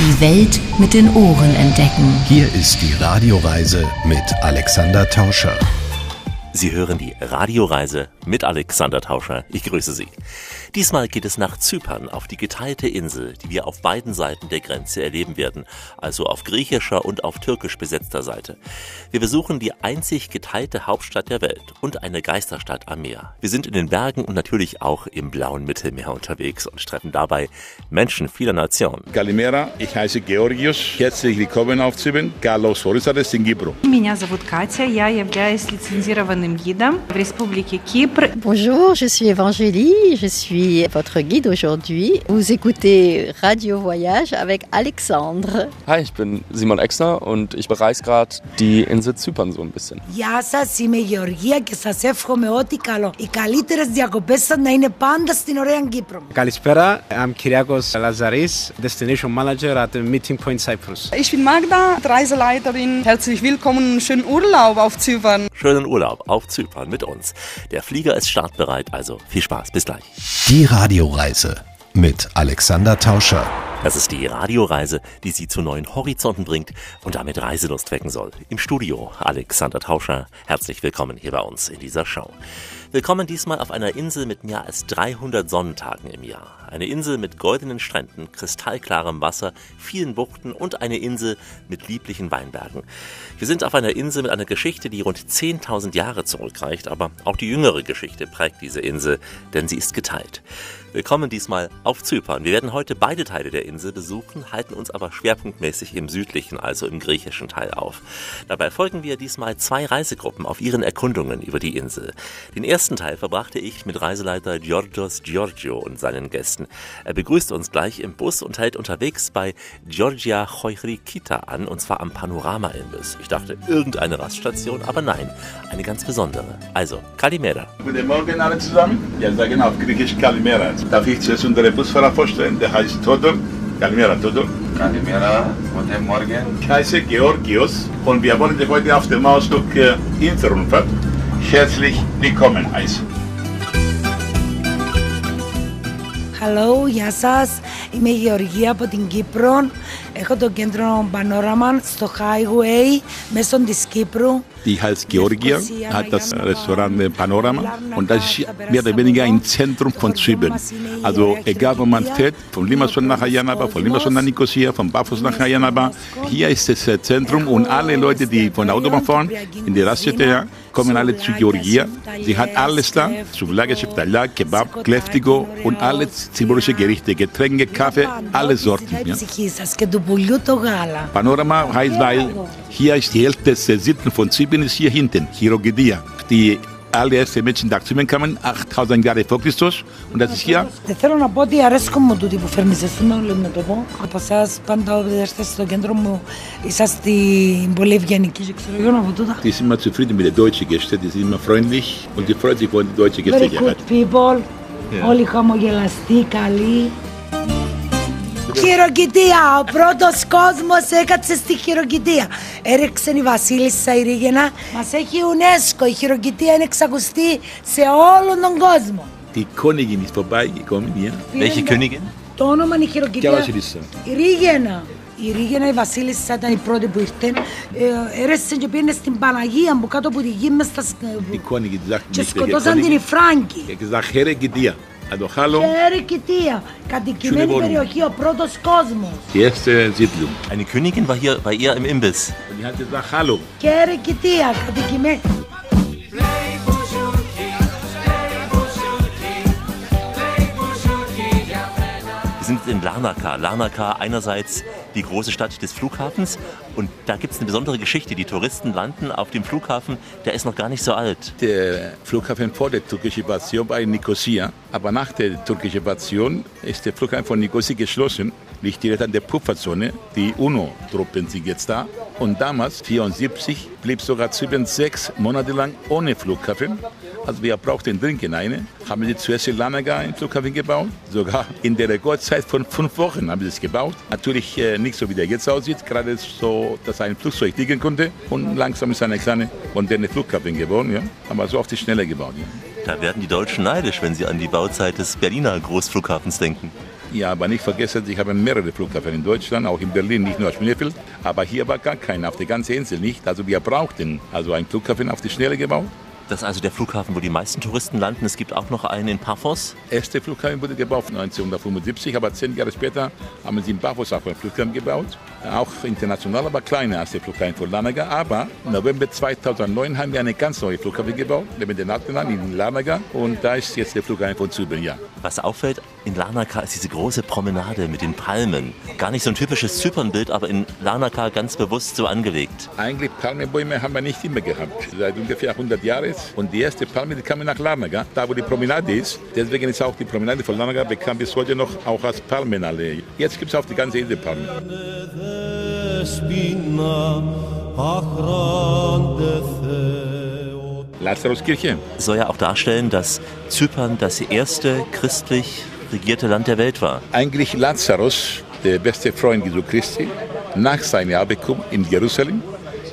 Die Welt mit den Ohren entdecken. Hier ist die Radioreise mit Alexander Tauscher. Sie hören die Radioreise mit Alexander Tauscher. Ich grüße Sie. Diesmal geht es nach Zypern auf die geteilte Insel, die wir auf beiden Seiten der Grenze erleben werden, also auf griechischer und auf türkisch besetzter Seite. Wir besuchen die einzig geteilte Hauptstadt der Welt und eine Geisterstadt am Meer. Wir sind in den Bergen und natürlich auch im blauen Mittelmeer unterwegs und treffen dabei Menschen vieler Nationen. Kalimera, ich heiße Georgios. Herzlich willkommen auf Zypern. Carlos Horizades in Gibro. Меня зовут Катя, я являюсь лицензированным гидом в Республике Кипр. Bonjour, je suis Evangélie, je suis votre guide aujourd'hui. Vous écoutez Radio Voyage avec Alexandre. Hi, ich bin Simon Exner und ich bereise gerade die Insel Zypern so ein bisschen. Γεια σας, είμαι η Γεωργία και σας εύχομαι ό,τι καλό. Οι καλύτερες διακοπές σας να είναι πάντα στην ωραία Κύπρο. Καλησπέρα, I'm Kyriakos Lazaris, Destination Manager at the Meeting Point Cyprus. Ich bin Magda, Reiseleiterin. Herzlich willkommen und schönen Urlaub auf Zypern. Schönen Urlaub auf Zypern mit uns. Der Flieger ist startbereit, also viel Spaß. Bis gleich. Die Radioreise mit Alexander Tauscher. Das ist die Radioreise, die Sie zu neuen Horizonten bringt und damit Reiselust wecken soll. Im Studio Alexander Tauscher. Herzlich willkommen hier bei uns in dieser Show. Willkommen diesmal auf einer Insel mit mehr als 300 Sonnentagen im Jahr. Eine Insel mit goldenen Stränden, kristallklarem Wasser, vielen Buchten und eine Insel mit lieblichen Weinbergen. Wir sind auf einer Insel mit einer Geschichte, die rund 10.000 Jahre zurückreicht, aber auch die jüngere Geschichte prägt diese Insel, denn sie ist geteilt. Willkommen diesmal auf Zypern. Wir werden heute beide Teile der Insel besuchen, halten uns aber schwerpunktmäßig im südlichen, also im griechischen Teil auf. Dabei folgen wir diesmal zwei Reisegruppen auf ihren Erkundungen über die Insel. Den ersten Teil verbrachte ich mit Reiseleiter Georgios Giorgio und seinen Gästen. Er begrüßt uns gleich im Bus und hält unterwegs bei Georgia Choirikita an, und zwar am Panorama-Imbiss. Ich dachte, irgendeine Raststation, aber nein, eine ganz besondere. Also, Kalimera. Guten Morgen alle zusammen. Wir sagen auf Griechisch Kalimera. Τα φύτες είναι τα ρεπούς φαραφοστέντε. Χαίζετο τον καλημέρα τον. Καλημέρα. Μόνο το μόργεν. Χαίζε και ορκίος. Χων βιαβώνετε ποιοι αφτέρ μας το και είναι στο ρούμπα. Χαίρετε λίκομεν. Χαίρετε. Χαλο, για σας. Είμαι η Οριγιά από την Κύπρον. Έχω το κέντρο Panorama στο Highway μέσω της Κύπρου. Die heißt Georgia, hat das Restaurant Panorama und das ist mehr oder weniger im Zentrum von Zypern. Also egal wo man fährt, von Limassol nach Ayanaba, von Limassol nach Nicosia, von Paphos nach Ayanaba, hier ist das Zentrum und alle Leute, die von der Autobahn fahren, in die Raststätte, kommen alle zu Georgia. Sie hat alles da, Souvlaki, Cheftalya, Kebab, Kleftigo und alle zyprische Gerichte, Getränke, Kaffee, alle Sorten. Ja. Panorama heißt, weil hier ist die des Sitten von Zypern ist hier hinten, Chirogidia. Die άλλε σε μέτρη συντάξει. Με κάμε 8000 γκάρι φόκτη του, με τα στοιχεία. Δεν ε, ε, θέλω να πω ότι αρέσκω μου τούτη που φέρνει σε σήμερα, λέμε πάντα όταν είστε στο κέντρο μου, είσαστε πολύ ευγενικοί, ξέρω εγώ από τούτα. Τι είμαι τσιφρίτη με τη Deutsche Gäste, τι είμαι freundlich, ότι φρόντι κοντι Deutsche Gäste Χειροκητία! Ο πρώτος κόσμος έκατσε στη χειροκητία. Έριξε η Βασίλισσα η Ρίγαινα. Μας έχει UNESCO. Η χειροκητία είναι εξακουστή σε όλον τον κόσμο. Die Königin ist vorbeigekommen hier. Welche Königin? Το όνομα είναι η Ποια χειροκητία. Βασίλισσα. Η Ρίγαινα. Η Ρίγαινα, η Βασίλισσα ήταν η πρώτη που ήρθε. Ε, έρεσε και πήγαινε στην Παναγία που κάτω από τη γη μες στα... Die Königin sagt Και nicht, welche σκοτώσαν την οι Königin. Φράγκοι. Er hat gesagt, Heregidia. Also hallo, Χερικητία. Κατοικημένη Schöne Wohnung. περιοχή, ο πρώτος κόσμος. die erste Siedlung. Eine Königin war hier bei ihr im Imbiss. Und die hat gesagt, hallo. Χερικητία, κατοικημένη. Wir sind in Larnaca. Larnaca einerseits die große Stadt des Flughafens und da gibt es eine besondere Geschichte. Die Touristen landen auf dem Flughafen, der ist noch gar nicht so alt. Der Flughafen vor der türkischen Invasion war in Nicosia, aber nach der türkischen Invasion ist der Flughafen von Nicosia geschlossen, liegt direkt an der Pufferzone. Die UNO-Truppen sind jetzt da. Und damals, 1974, blieb sogar Zypern sechs Monate lang ohne Flughafen. Also wir brauchten dringend eine. Haben sie zuerst in Larnaca einen Flughafen gebaut. Sogar in der Rekordzeit von fünf Wochen haben sie es gebaut. Natürlich äh, nicht so, wie der jetzt aussieht. Gerade so, dass ein Flugzeug liegen konnte. Und langsam ist eine kleine moderne Flughafen geworden. Ja. Aber so auf die Schnelle gebaut. Ja. Da werden die Deutschen neidisch, wenn sie an die Bauzeit des Berliner Großflughafens denken. Ja, aber nicht vergessen, ich habe mehrere Flughäfen in Deutschland, auch in Berlin, nicht nur Schönefeld. Aber hier war gar keiner, auf der ganzen Insel nicht. Also wir brauchten also einen Flughafen auf die Schnelle gebaut. Das ist also der Flughafen, wo die meisten Touristen landen. Es gibt auch noch einen in Paphos. Der erste Flughafen wurde gebaut 1975, aber zehn Jahre später haben sie in Paphos auch einen Flughafen gebaut. Auch international, aber kleiner als der Flughafen von Larnaca. Aber im November 2009 haben wir eine ganz neue Flughafen gebaut, neben den Alten in Larnaca. Und da ist jetzt der Flughafen von Zypern, ja. Was auffällt, in Larnaca ist diese große Promenade mit den Palmen. Gar nicht so ein typisches Zypernbild, aber in Larnaca ganz bewusst so angelegt. Eigentlich Palmenbäume haben wir nicht immer gehabt. Seit ungefähr 100 Jahren. Und die erste Palme, die kam nach Larnaca, da wo die Promenade ist. Deswegen ist auch die Promenade von Larnaca bekannt bis heute noch auch als Palmenallee. Jetzt gibt es auf die ganze Insel Palmen. Lazaruskirche. Soll ja auch darstellen, dass Zypern das erste christlich regierte Land der Welt war. Eigentlich Lazarus, der beste Freund Jesu Christi, nach seinem Abkommen in Jerusalem,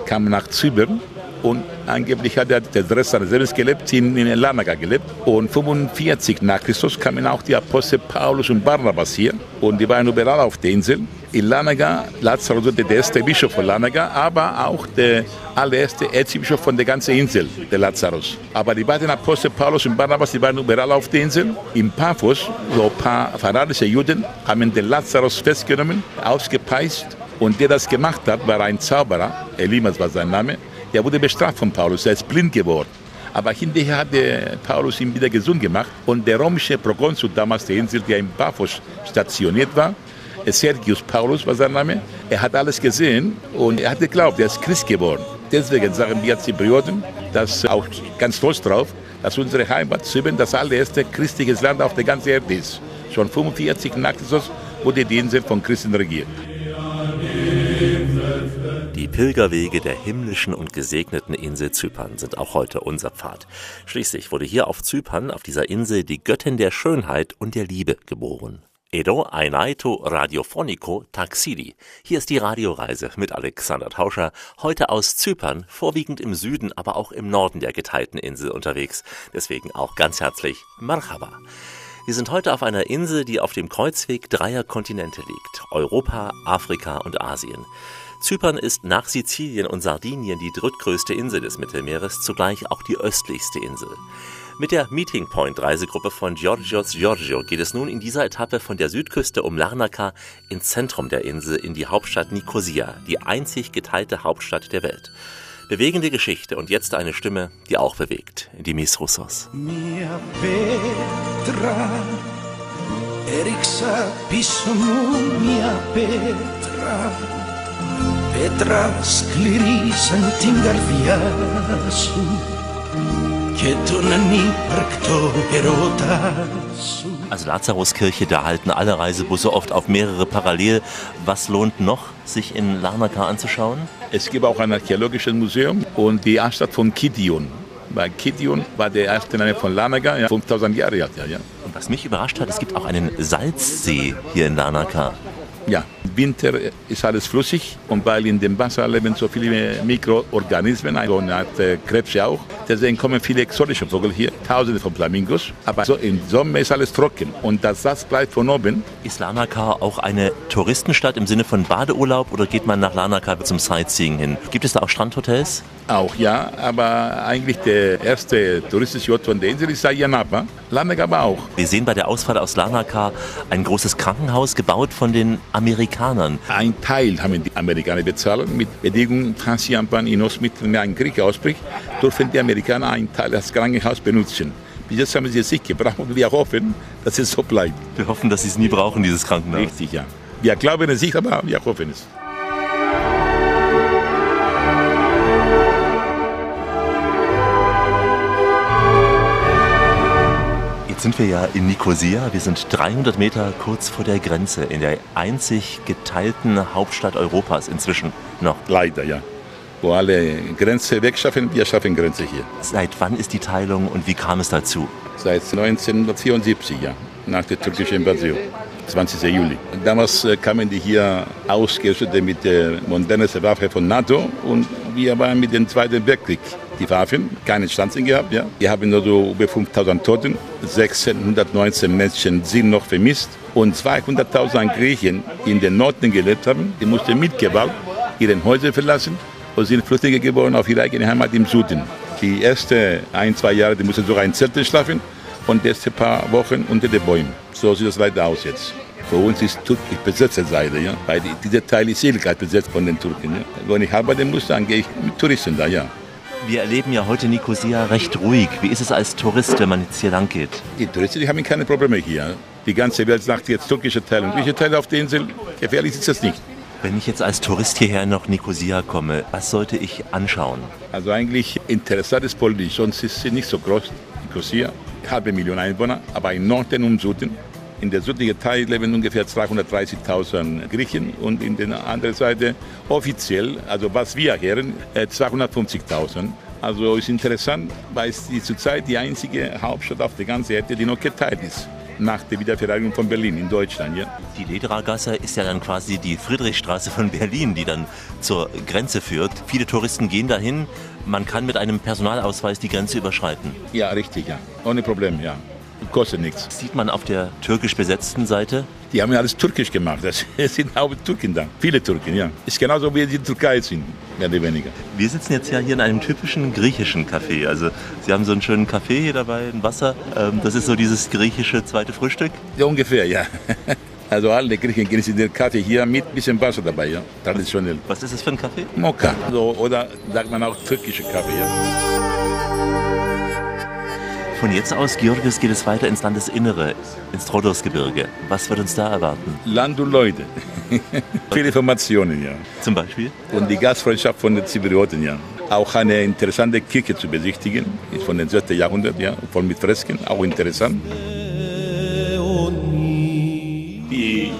kam nach Zypern und angeblich hat er den Rest seines gelebt, in, in Larnaca gelebt. Und 45 nach Christus kamen auch die Apostel Paulus und Barnabas hier und die waren überall auf der Insel. In Larnaca, Lazarus wurde der erste Bischof von Larnaca, aber auch der allererste Erzbischof von der ganzen Insel, der Lazarus. Aber die beiden Apostel Paulus und Barnabas, die waren überall auf der Insel. In Paphos, so ein paar fanatische Juden, haben den Lazarus festgenommen, ausgepeitscht. Und der das gemacht hat, war ein Zauberer, Elimas war sein Name, der wurde bestraft von Paulus, er ist blind geworden. Aber hinterher hat der Paulus ihn wieder gesund gemacht und der römische Prokonsul damals der Insel, der in Paphos stationiert war, Sergius Paulus war sein Name, er hat alles gesehen und er hat geglaubt, er ist Christ geworden. Deswegen sagen wir Zyprioten, dass auch ganz stolz drauf, dass unsere Heimat Zypern das allererste christliche Land auf der ganzen Erde ist. Schon 45 nach Christus wurde die Insel von Christen regiert. Die Pilgerwege der himmlischen und gesegneten Insel Zypern sind auch heute unser Pfad. Schließlich wurde hier auf Zypern, auf dieser Insel, die Göttin der Schönheit und der Liebe geboren. Edo Ainaito Radiofonico Taxidi. Hier ist die Radioreise mit Alexander Tauscher, heute aus Zypern, vorwiegend im Süden, aber auch im Norden der geteilten Insel unterwegs. Deswegen auch ganz herzlich Marhaba. Wir sind heute auf einer Insel, die auf dem Kreuzweg dreier Kontinente liegt. Europa, Afrika und Asien. Zypern ist nach Sizilien und Sardinien die drittgrößte Insel des Mittelmeeres, zugleich auch die östlichste Insel. Mit der Meeting Point Reisegruppe von Georgios Giorgio geht es nun in dieser Etappe von der Südküste um Larnaca ins Zentrum der Insel in die Hauptstadt Nikosia, die einzig geteilte Hauptstadt der Welt. Bewegende Geschichte und jetzt eine Stimme, die auch bewegt, Dimis Roussos. Mia Petra, έριξα πίσω μου μια πέτρα Πέτρα σκληρή σαν την καρδιά σου και τον ανύπαρκτο ερώτα σου also Lazaruskirche, da halten alle Reisebusse oft auf mehrere parallel. Was lohnt noch, sich in Larnaca anzuschauen? Es gibt auch ein archäologisches Museum und die Anstatt von Kidion. Weil Kidion war der erste Name von Larnaca, ja, 5000 Jahre alt. Ja, ja. Und was mich überrascht hat, es gibt auch einen Salzsee hier in Larnaca. Ja, im Winter ist alles flüssig und weil in dem Wasser leben so viele Mikroorganismen, also eine Art äh, Krebse auch. Deswegen kommen viele exotische Vögel hier, tausende von Flamingos. Aber so im Sommer ist alles trocken und das Salz bleibt von oben. Ist Larnaca auch eine Touristenstadt im Sinne von Badeurlaub oder geht man nach Larnaca zum Sightseeing hin? Gibt es da auch Strandhotels? Auch ja, aber eigentlich der erste touristische Ort von der Insel ist Sayanapa. Larnaca aber auch. Wir sehen bei der Ausfahrt aus Larnaca ein großes Krankenhaus gebaut von den Amerikanern. Ein Teil haben die Amerikaner bezahlt. Mit Bedingung, falls Japan in Ostmittelmeer ein Krieg ausbricht, dürfen die Amerikaner einen Teil des Krankenhauses benutzen. Bis jetzt haben sie es nicht gebraucht und wir hoffen, dass es so bleibt. Wir hoffen, dass sie es nie brauchen, dieses Krankenhaus. Richtig, ja. Wir glauben es nicht, aber wir hoffen es. Sind wir ja in Nikosia. Wir sind 300 Meter kurz vor der Grenze in der einzig geteilten Hauptstadt Europas inzwischen noch. Leider, ja. Wo alle Grenze wegschaffen, wir schaffen Grenze hier. Seit wann ist die Teilung und wie kam es dazu? Seit 1974, ja, nach der türkischen Invasion. 20. Juli. Damals äh, kamen die hier ausgerüstet mit der modernsten Waffe von NATO und wir waren mit dem Zweiten Weltkrieg die Waffen, keine Stanzen gehabt. Ja. Wir haben nur so über 5000 Toten, 619 Menschen sind noch vermisst Und 200.000 Griechen in den Norden gelebt haben, die mussten mit Gewalt ihre Häuser verlassen und sind Flüchtlinge geworden auf ihre eigene Heimat im Süden. Die ersten ein, zwei Jahre, die mussten sogar in Zelten schlafen und die ersten paar Wochen unter den Bäumen. So sieht das leider aus jetzt. Für uns ist Türkei besetzte Seite, ja? weil die, dieser Teil ist ebenfalls besetzt von den Türken. Ja? Wenn ich arbeiten muss, dann gehe ich mit Touristen da, ja. Wir erleben ja heute Nicosia recht ruhig. Wie ist es als Tourist, wenn man jetzt hier lang geht? Die Touristen die haben keine Probleme hier. Die ganze Welt sagt jetzt türkische Teile und griechische Teile auf der Insel. Gefährlich ist das nicht. Wenn ich jetzt als Tourist hierher nach Nicosia komme, was sollte ich anschauen? Also eigentlich interessant ist politisch, sonst ist sie nicht so groß, Nicosia. Halbe Million Einwohner, aber im Norden und Süden. In der südlichen Teil leben ungefähr 230.000 Griechen und in der anderen Seite offiziell, also was wir hören, 250.000. Also ist interessant, weil es zurzeit die einzige Hauptstadt auf der ganzen Erde, die noch geteilt ist nach der Wiedervereinigung von Berlin in Deutschland. Ja. Die Ledragasse ist ja dann quasi die Friedrichstraße von Berlin, die dann zur Grenze führt. Viele Touristen gehen dahin. Man kann mit einem Personalausweis die Grenze überschreiten. Ja, richtig, ja. Ohne Problem, ja. Kostet nichts. Sieht man auf der türkisch besetzten Seite? Die haben ja alles türkisch gemacht. Das sind auch Türken da. Viele Türken, ja. Ist genauso wie die in Türkei sind, mehr oder weniger. Wir sitzen jetzt ja hier in einem typischen griechischen Café. Also Sie haben so einen schönen Kaffee hier dabei, ein Wasser. Ähm, das ist so dieses griechische zweite Frühstück? Ja, ungefähr, ja. Also alle Griechen genießen den Kaffee hier mit bisschen Wasser dabei, ja. Traditionell. Was ist das für ein Kaffee? Mokka. So, oder sagt man auch türkische Kaffee, ja. Von jetzt aus, Georgios, geht es weiter ins Landesinnere, ins Rhodosgebirge. Was wird uns da erwarten? Land und Leute. Viele Informationen, ja. Zum Beispiel? Und die Gastfreundschaft von den Zyprioten, ja. Auch eine interessante Kirche zu besichtigen, ist von dem 6. Jahrhundert, ja, voll mit Fresken, auch interessant. Die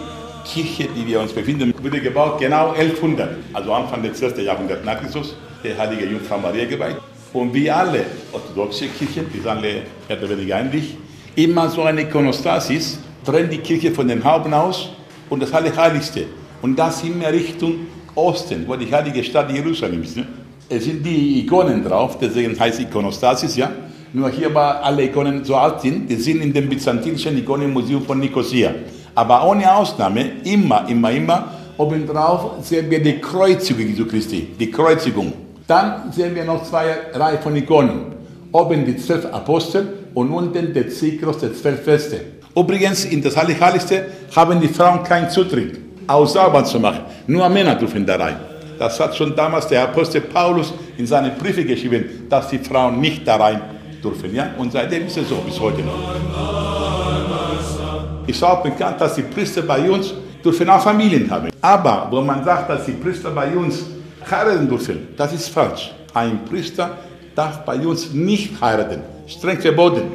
Kirche, die wir uns befinden, wurde gebaut genau 1100, also Anfang des 12. Jahrhunderts nach Christus, der heilige Jungfrau Maria geweiht. Und wie alle orthodoxe Kirchen, die sind alle mehr oder weniger ähnlich, immer so eine Ikonostasis, trennt die Kirche von dem Haupt aus und das Allerheiligste. Und das immer Richtung Osten, wo die heilige Stadt Jerusalem ist. Ne? Es sind die Ikonen drauf, deswegen heißt Ikonostasis, ja. Nur hier, weil alle Ikonen so alt sind, die sind in dem byzantinischen Ikonenmuseum von Nicosia. Aber ohne Ausnahme, immer, immer, immer, obendrauf sehen wir die Kreuzigung Jesu Christi, die Kreuzigung. Dann sehen wir noch zwei Reihen von Ikonen. Oben die zwölf Apostel und unten der Zyklus der zwölf Feste. Übrigens, in das Heiligste haben die Frauen keinen Zutritt, aus sauber zu machen. Nur Männer dürfen da rein. Das hat schon damals der Apostel Paulus in seine Briefe geschrieben, dass die Frauen nicht da rein dürfen. Ja? Und seitdem ist es so, bis heute noch. Ist auch bekannt, dass die Priester bei uns dürfen auch Familien haben. Aber wo man sagt, dass die Priester bei uns heiraten dürfen, das ist falsch. Ein Priester darf bei uns nicht heiraten, streng verboten.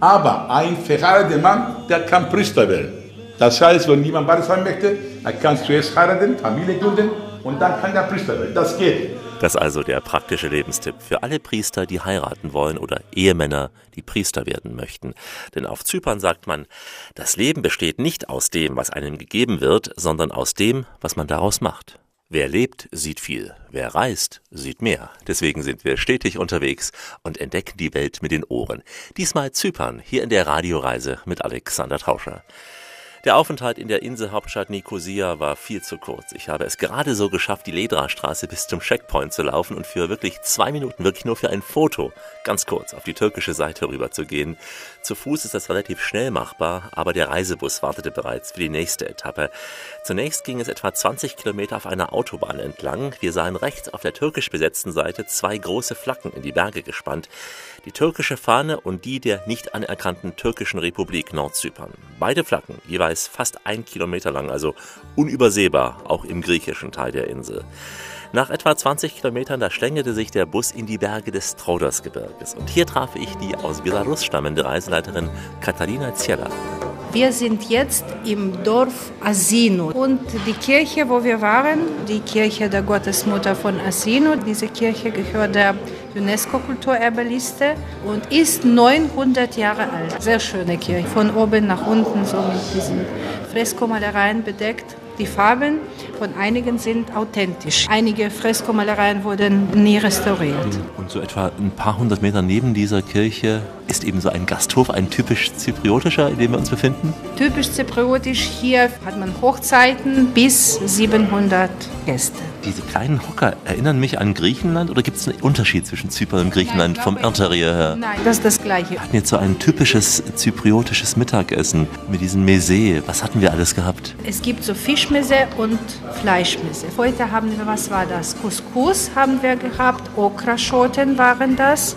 Aber ein verheirateter Mann, der kann Priester werden. Das heißt, wenn jemand beides haben möchte, er kann zuerst heiraten, Familie gründen und dann kann er Priester werden. Das geht. Das ist also der praktische Lebenstipp für alle Priester, die heiraten wollen oder Ehemänner, die Priester werden möchten. Denn auf Zypern sagt man, das Leben besteht nicht aus dem, was einem gegeben wird, sondern aus dem, was man daraus macht. Wer lebt, sieht viel. Wer reist, sieht mehr. Deswegen sind wir stetig unterwegs und entdecken die Welt mit den Ohren. Diesmal Zypern, hier in der Radioreise mit Alexander Tauscher. Der Aufenthalt in der Inselhauptstadt Nikosia war viel zu kurz. Ich habe es gerade so geschafft, die Ledra-Straße bis zum Checkpoint zu laufen und für wirklich zwei Minuten, wirklich nur für ein Foto, ganz kurz auf die türkische Seite rüber zu gehen. Zu Fuß ist das relativ schnell machbar, aber der Reisebus wartete bereits für die nächste Etappe. Zunächst ging es etwa 20 Kilometer auf einer Autobahn entlang. Wir sahen rechts auf der türkisch besetzten Seite zwei große Flaggen in die Berge gespannt. Die türkische Fahne und die der nicht anerkannten türkischen Republik Nordzypern. Beide Flaggen jeweils fast ein Kilometer lang, also unübersehbar, auch im griechischen Teil der Insel. Nach etwa 20 Kilometern, da schlängelte sich der Bus in die Berge des Traudersgebirges. Und hier traf ich die aus Belarus stammende Reiseleiterin Katarina Ziela. Wir sind jetzt im Dorf Asino und die Kirche, wo wir waren, die Kirche der Gottesmutter von Asino, diese Kirche gehört der UNESCO-Kulturerbeliste und ist 900 Jahre alt. Sehr schöne Kirche, von oben nach unten so mit diesen Freskomalereien bedeckt. Die Farben von einigen sind authentisch. Einige Freskomalereien wurden nie restauriert. Und so etwa ein paar hundert Meter neben dieser Kirche ist eben so ein Gasthof, ein typisch zypriotischer, in dem wir uns befinden. Typisch zypriotisch, hier hat man Hochzeiten bis 700 Gäste. Diese kleinen Hocker erinnern mich an Griechenland oder gibt es einen Unterschied zwischen Zypern und Griechenland Nein, vom Ernteria her? Nein, das ist das Gleiche. Wir hatten jetzt so ein typisches zypriotisches Mittagessen mit diesem Mese. Was hatten wir alles gehabt? Es gibt so Fischmesse und Fleischmesse. Heute haben wir, was war das? Couscous haben wir gehabt, Okraschoten waren das.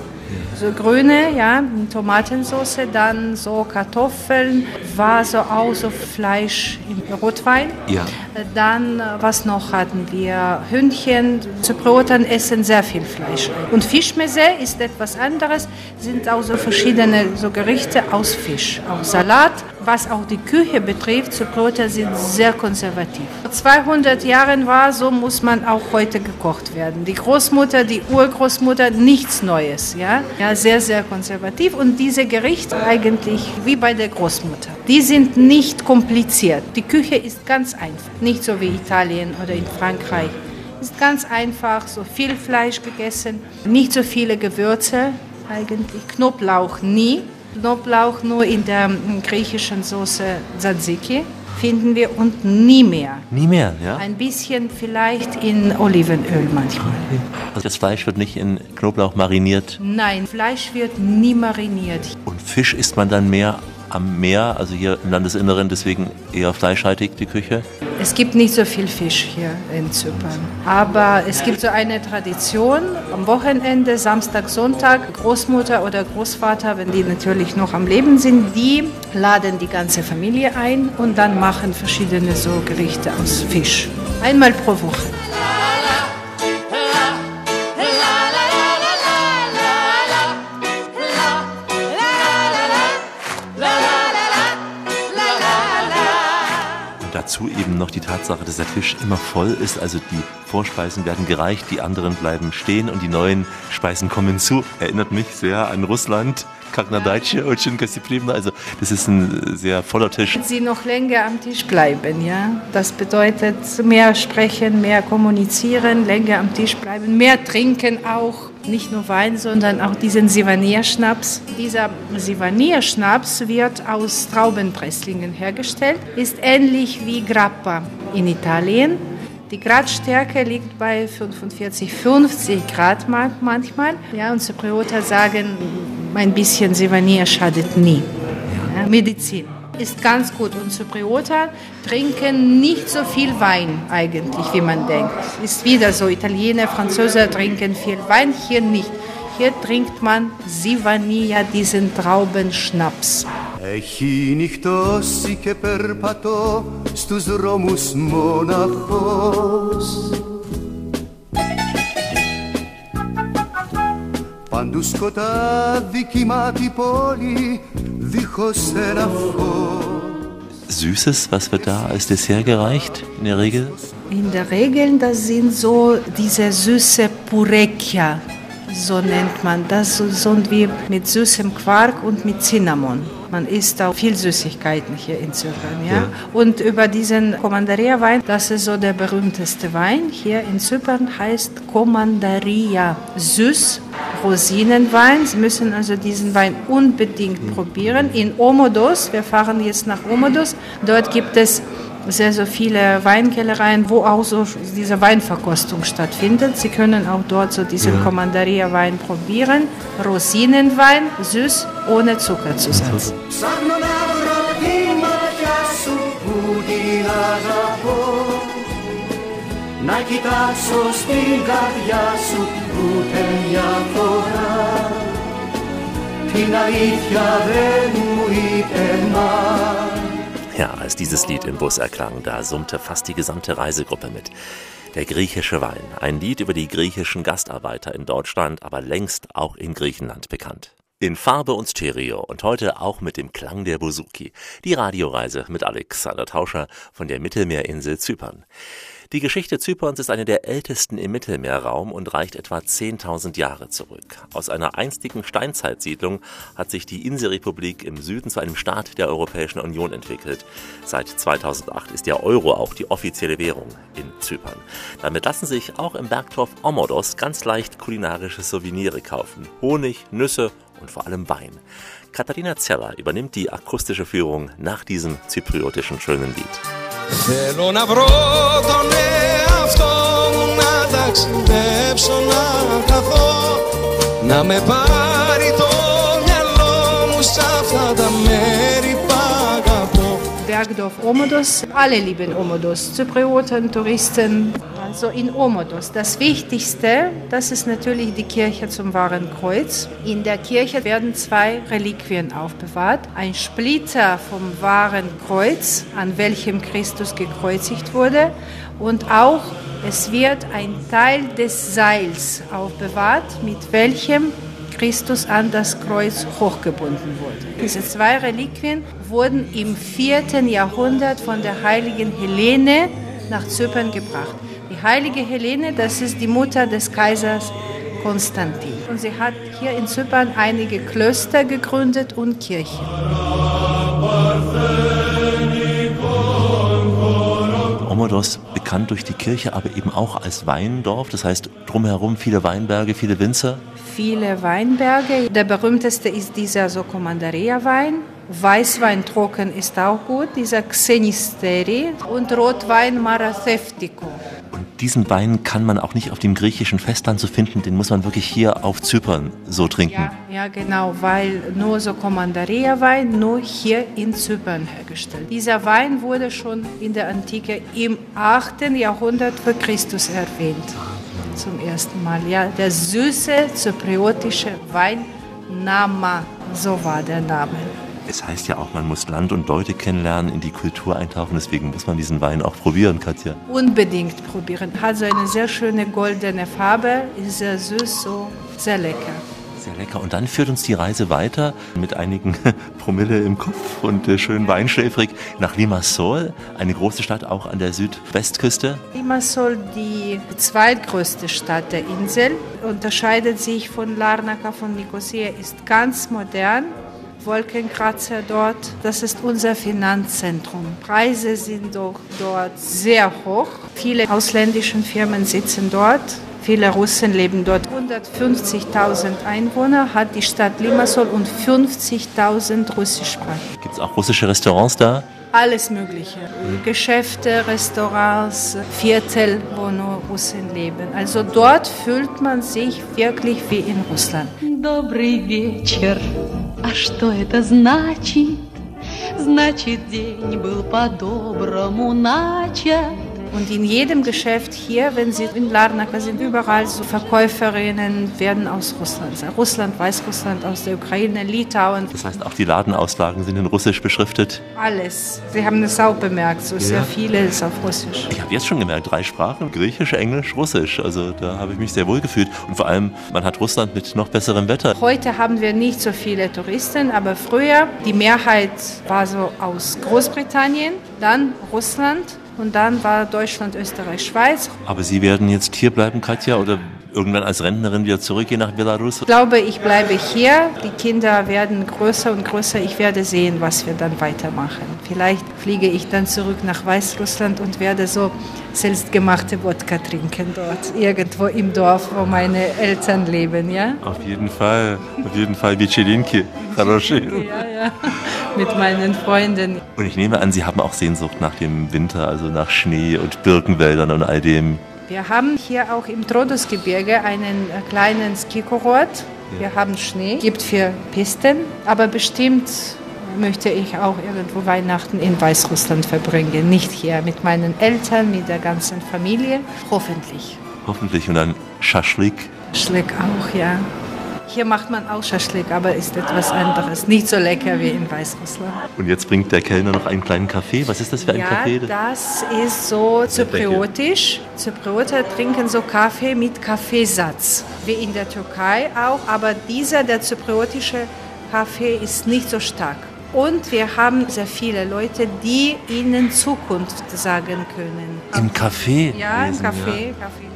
So grüne, ja, Tomatensauce, dann so Kartoffeln, war so auch so Fleisch im Rotwein. Ja. Dann, äh, was noch hatten wir? Hühnchen. Zyprioten essen sehr viel Fleisch. Und Fischmesse ist etwas anderes, sind auch so verschiedene so Gerichte aus Fisch, aus Salat. Was auch die Küche betrifft, Zyprioter sind sehr konservativ. Vor 200 Jahren war, so muss man auch heute gekocht werden. Die Großmutter, die Urgroßmutter, nichts Neues. Ja, ja sehr, sehr konservativ. Und diese Gerichte eigentlich wie bei der Großmutter. Die sind nicht kompliziert. Die Küche ist ganz einfach. Nicht so wie Italien oder in Frankreich. Ist ganz einfach, so viel Fleisch gegessen, nicht so viele Gewürze eigentlich, Knoblauch nie. Knoblauch nur in der griechischen Soße Tzatziki finden wir und nie mehr. Nie mehr, ja? Ein bisschen vielleicht in Olivenöl manchmal. Also das Fleisch wird nicht in Knoblauch mariniert. Nein, Fleisch wird nie mariniert. Und Fisch isst man dann mehr am Meer, also hier im Landesinneren, deswegen eher fleischhaltig die Küche? Es gibt nicht so viel Fisch hier in Zypern. Aber es gibt so eine Tradition, am Wochenende, Samstag, Sonntag, Großmutter oder Großvater, wenn die natürlich noch am Leben sind, die laden die ganze Familie ein und dann machen verschiedene so Gerichte aus Fisch. Einmal pro Woche. Dazu eben noch die Tatsache, dass der Tisch immer voll ist. Also die Vorspeisen werden gereicht, die anderen bleiben stehen und die neuen Speisen kommen zu. Erinnert mich sehr an Russland Kagnadajce, очень гостеприимно. Also das ist ein sehr voller Tisch. Sie noch länger am Tisch bleiben, ja. Das bedeutet mehr sprechen, mehr kommunizieren, länger am Tisch bleiben, mehr trinken auch. Nicht nur Wein, sondern auch diesen Sivanier-Schnaps. Dieser Sivanier-Schnaps wird aus Traubenpresslingen hergestellt, ist ähnlich wie Grappa in Italien. Die Gradstärke liegt bei 45, 50 Grad manchmal. Ja, und Zyprioter sagen, ein bisschen Sivanier schadet nie. Ja, Medizin ist ganz gut. Und Zyprioter trinken nicht so viel Wein eigentlich, wie man denkt. Ist wieder so, Italiener, Französer trinken viel Wein, hier nicht. Hier trinkt man Sivania, diesen Traubenschnaps. Έχει νυχτώσει και περπατώ στους δρόμους μοναχός Παντού σκοτάδι κοιμάται πόλη δίχως ένα φως Süßes, was wird da als Dessert gereicht in der Regel? In der Regel, das sind so diese süße Purekia, so nennt man das, so wie mit süßem Quark und mit Cinnamon. Man isst auch viel Süßigkeiten hier in Zypern. Ja? ja. Und über diesen Commandaria-Wein, das ist so der berühmteste Wein hier in Zypern, heißt Commandaria. Süß, Rosinenwein. Sie müssen also diesen Wein unbedingt probieren. In Omodos, wir fahren jetzt nach Omodos, dort gibt es sehr, sehr viele Weinkellereien, wo auch so diese Weinverkostung stattfindet. Sie können auch dort so diesen ja. Commandaria-Wein probieren. Rosinenwein, süß, ohne Zuckerzusatz. Να κοιτάξω στην καρδιά σου ούτε μια φορά Την αλήθεια δεν μου είπε μα ja, als dieses Lied im Bus erklang, da summte fast die gesamte Reisegruppe mit. Der griechische Wein, ein Lied über die griechischen Gastarbeiter in Deutschland, aber längst auch in Griechenland bekannt. In Farbe und Stereo und heute auch mit dem Klang der Bouzouki. Die Radioreise mit Alexander Tauscher von der Mittelmeerinsel Zypern. Die Geschichte Zyperns ist eine der ältesten im Mittelmeerraum und reicht etwa 10.000 Jahre zurück. Aus einer einstigen Steinzeitsiedlung hat sich die Inselrepublik im Süden zu einem Staat der Europäischen Union entwickelt. Seit 2008 ist der Euro auch die offizielle Währung in Zypern. Damit lassen sich auch im Bergdorf Omodos ganz leicht kulinarische Souvenirs kaufen. Honig, Nüsse und vor allem Wein. Katharina Zeller übernimmt die akustische Führung nach diesem zypriotischen schönen Lied. Θέλω να βρω τον εαυτό μου να ταξιδέψω να καθώ Να με πάρει το μυαλό μου σ' αυτά τα μέρη που αγαπώ Bergdorf Omodos. Alle lieben Omodos, Zyprioten, Touristen. Also in Omodos. Das Wichtigste, das ist natürlich die Kirche zum Wahren Kreuz. In der Kirche werden zwei Reliquien aufbewahrt. Ein Splitter vom Wahren Kreuz, an welchem Christus gekreuzigt wurde. Und auch es wird ein Teil des Seils aufbewahrt, mit welchem Christus an das Kreuz hochgebunden wurde. Diese zwei Reliquien wurden im 4. Jahrhundert von der heiligen Helene nach Zypern gebracht. Die heilige Helene, das ist die Mutter des Kaisers Konstantin. Und sie hat hier in Zypern einige Klöster gegründet und Kirchen. Omodos bekannt durch die Kirche, aber eben auch als Weindorf. Das heißt, drumherum viele Weinberge, viele Winzer. Viele Weinberge. Der berühmteste ist dieser Sokomandaria-Wein. Weißwein trocken ist auch gut, dieser Xenisteri und Rotwein Maratheftico. Und diesen Wein kann man auch nicht auf dem griechischen Festland so finden, den muss man wirklich hier auf Zypern so trinken. Ja, ja genau, weil nur Sokomandaria-Wein nur hier in Zypern hergestellt. Dieser Wein wurde schon in der Antike im 8. Jahrhundert vor Christus erwähnt. Zum ersten Mal, ja. Der süße zypriotische Wein Nama, so war der Name. Es heißt ja auch, man muss Land und Leute kennenlernen, in die Kultur eintauchen. Deswegen muss man diesen Wein auch probieren, Katja. Unbedingt probieren. Hat so eine sehr schöne goldene Farbe, ist sehr süß, so sehr lecker. Sehr lecker. Und dann führt uns die Reise weiter mit einigen Promille im Kopf und äh, schön weinschläfrig nach Limassol, eine große Stadt auch an der Südwestküste. Limassol, die zweitgrößte Stadt der Insel, unterscheidet sich von Larnaca, von Nicosia, ist ganz modern. Wolkenkratzer dort. Das ist unser Finanzzentrum. Preise sind doch dort sehr hoch. Viele ausländische Firmen sitzen dort. Viele Russen leben dort. 150.000 Einwohner hat die Stadt Limassol und 50.000 Russischsprachige. Gibt es auch russische Restaurants da? Alles Mögliche. Geschäfte, Restaurants, Viertel, wo nur Russen leben. Also dort fühlt man sich wirklich wie in Russland. Добрый вечер. А что это значит? Значит, день был по-доброму начат. Und in jedem Geschäft hier, wenn Sie in Larnaca sind, überall so Verkäuferinnen werden aus Russland. Russland, Weißrussland, aus der Ukraine, Litauen. Das heißt, auch die Ladenauslagen sind in Russisch beschriftet? Alles. Sie haben das auch bemerkt, so sehr viele ist auf Russisch. Ich habe jetzt schon gemerkt, drei Sprachen, Griechisch, Englisch, Russisch. Also da habe ich mich sehr wohl gefühlt. Und vor allem, man hat Russland mit noch besserem Wetter. Heute haben wir nicht so viele Touristen, aber früher, die Mehrheit war so aus Großbritannien, dann Russland und dann war Deutschland, Österreich, Schweiz. Aber Sie werden jetzt hier bleiben, Katja, oder irgendwann als Rentnerin wieder zurückgehen nach Belarus? Ich glaube, ich bleibe hier. Die Kinder werden größer und größer. Ich werde sehen, was wir dann weitermachen. Vielleicht fliege ich dann zurück nach Weißrussland und werde so selbstgemachte Wodka trinken dort, irgendwo im Dorf, wo meine Eltern leben, ja? Auf jeden Fall, auf jeden Fall, Вечеринки, хорошие. Ja, ja, mit meinen Freunden. Und ich nehme an, Sie haben auch Sehnsucht nach dem Winter, also nach Schnee und Birkenwäldern und all dem. Wir haben hier auch im Trodosgebirge einen äh, kleinen Skikurort. Wir haben Schnee, gibt vier Pisten, aber bestimmt möchte ich auch irgendwo Weihnachten in Weißrussland verbringen. Nicht hier mit meinen Eltern, mit der ganzen Familie. Hoffentlich. Hoffentlich. Und dann Schaschlik. Schlick auch, ja. Hier macht man auch Schaschlik, aber ist etwas anderes. Nicht so lecker wie in Weißrussland. Und jetzt bringt der Kellner noch einen kleinen Kaffee. Was ist das für ein ja, Kaffee? das ist so zypriotisch. Zyprioter trinken so Kaffee mit Kaffeesatz, wie in der Türkei auch. Aber dieser, der zypriotische Kaffee, ist nicht so stark. Und wir haben sehr viele Leute, die ihnen Zukunft sagen können. Im Café? Ja, im Café, ja. Lesen.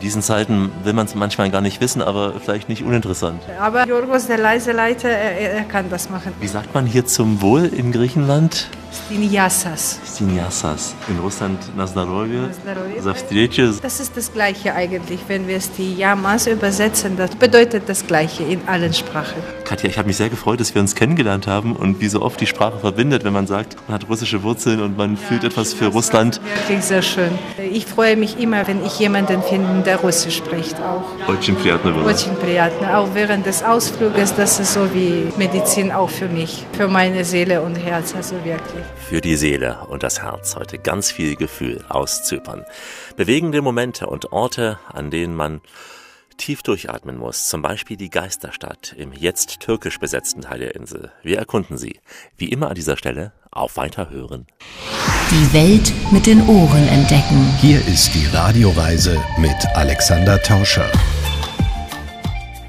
In diesen Zeiten will man es manchmal gar nicht wissen, aber vielleicht nicht uninteressant. Aber Jorgos, der leise Leiter, er, er kann das machen. Wie sagt man hier zum Wohl in Griechenland? Stiniasas. Stiniasas. In Russland Nazdarovia. Nazdarovia. Zavstriche. Das ist das Gleiche eigentlich, wenn wir es die Yamas übersetzen. Das bedeutet das Gleiche in allen Sprachen. Katja, ich habe mich sehr gefreut, dass wir uns kennengelernt haben und wie so oft die Sprache verbindet, wenn man sagt, man hat russische Wurzeln und man fühlt etwas für Russland. Wirklich sehr schön. Ich freue mich immer, wenn ich jemanden finde, der Russisch spricht auch. Очень приятно было. Очень приятно. Auch während des Ausfluges, das ist so wie Medizin auch für mich, für meine Seele und Herz, also wirklich. Für die Seele und das Herz heute ganz viel Gefühl aus Zypern. Bewegende Momente und Orte, an denen man tief durchatmen muss. Zum Beispiel die Geisterstadt im jetzt türkisch besetzten Teil der Insel. Wir erkunden sie. Wie immer an dieser Stelle auf Weiterhören. Die Welt mit den Ohren entdecken. Hier ist die Radioreise mit Alexander Tauscher.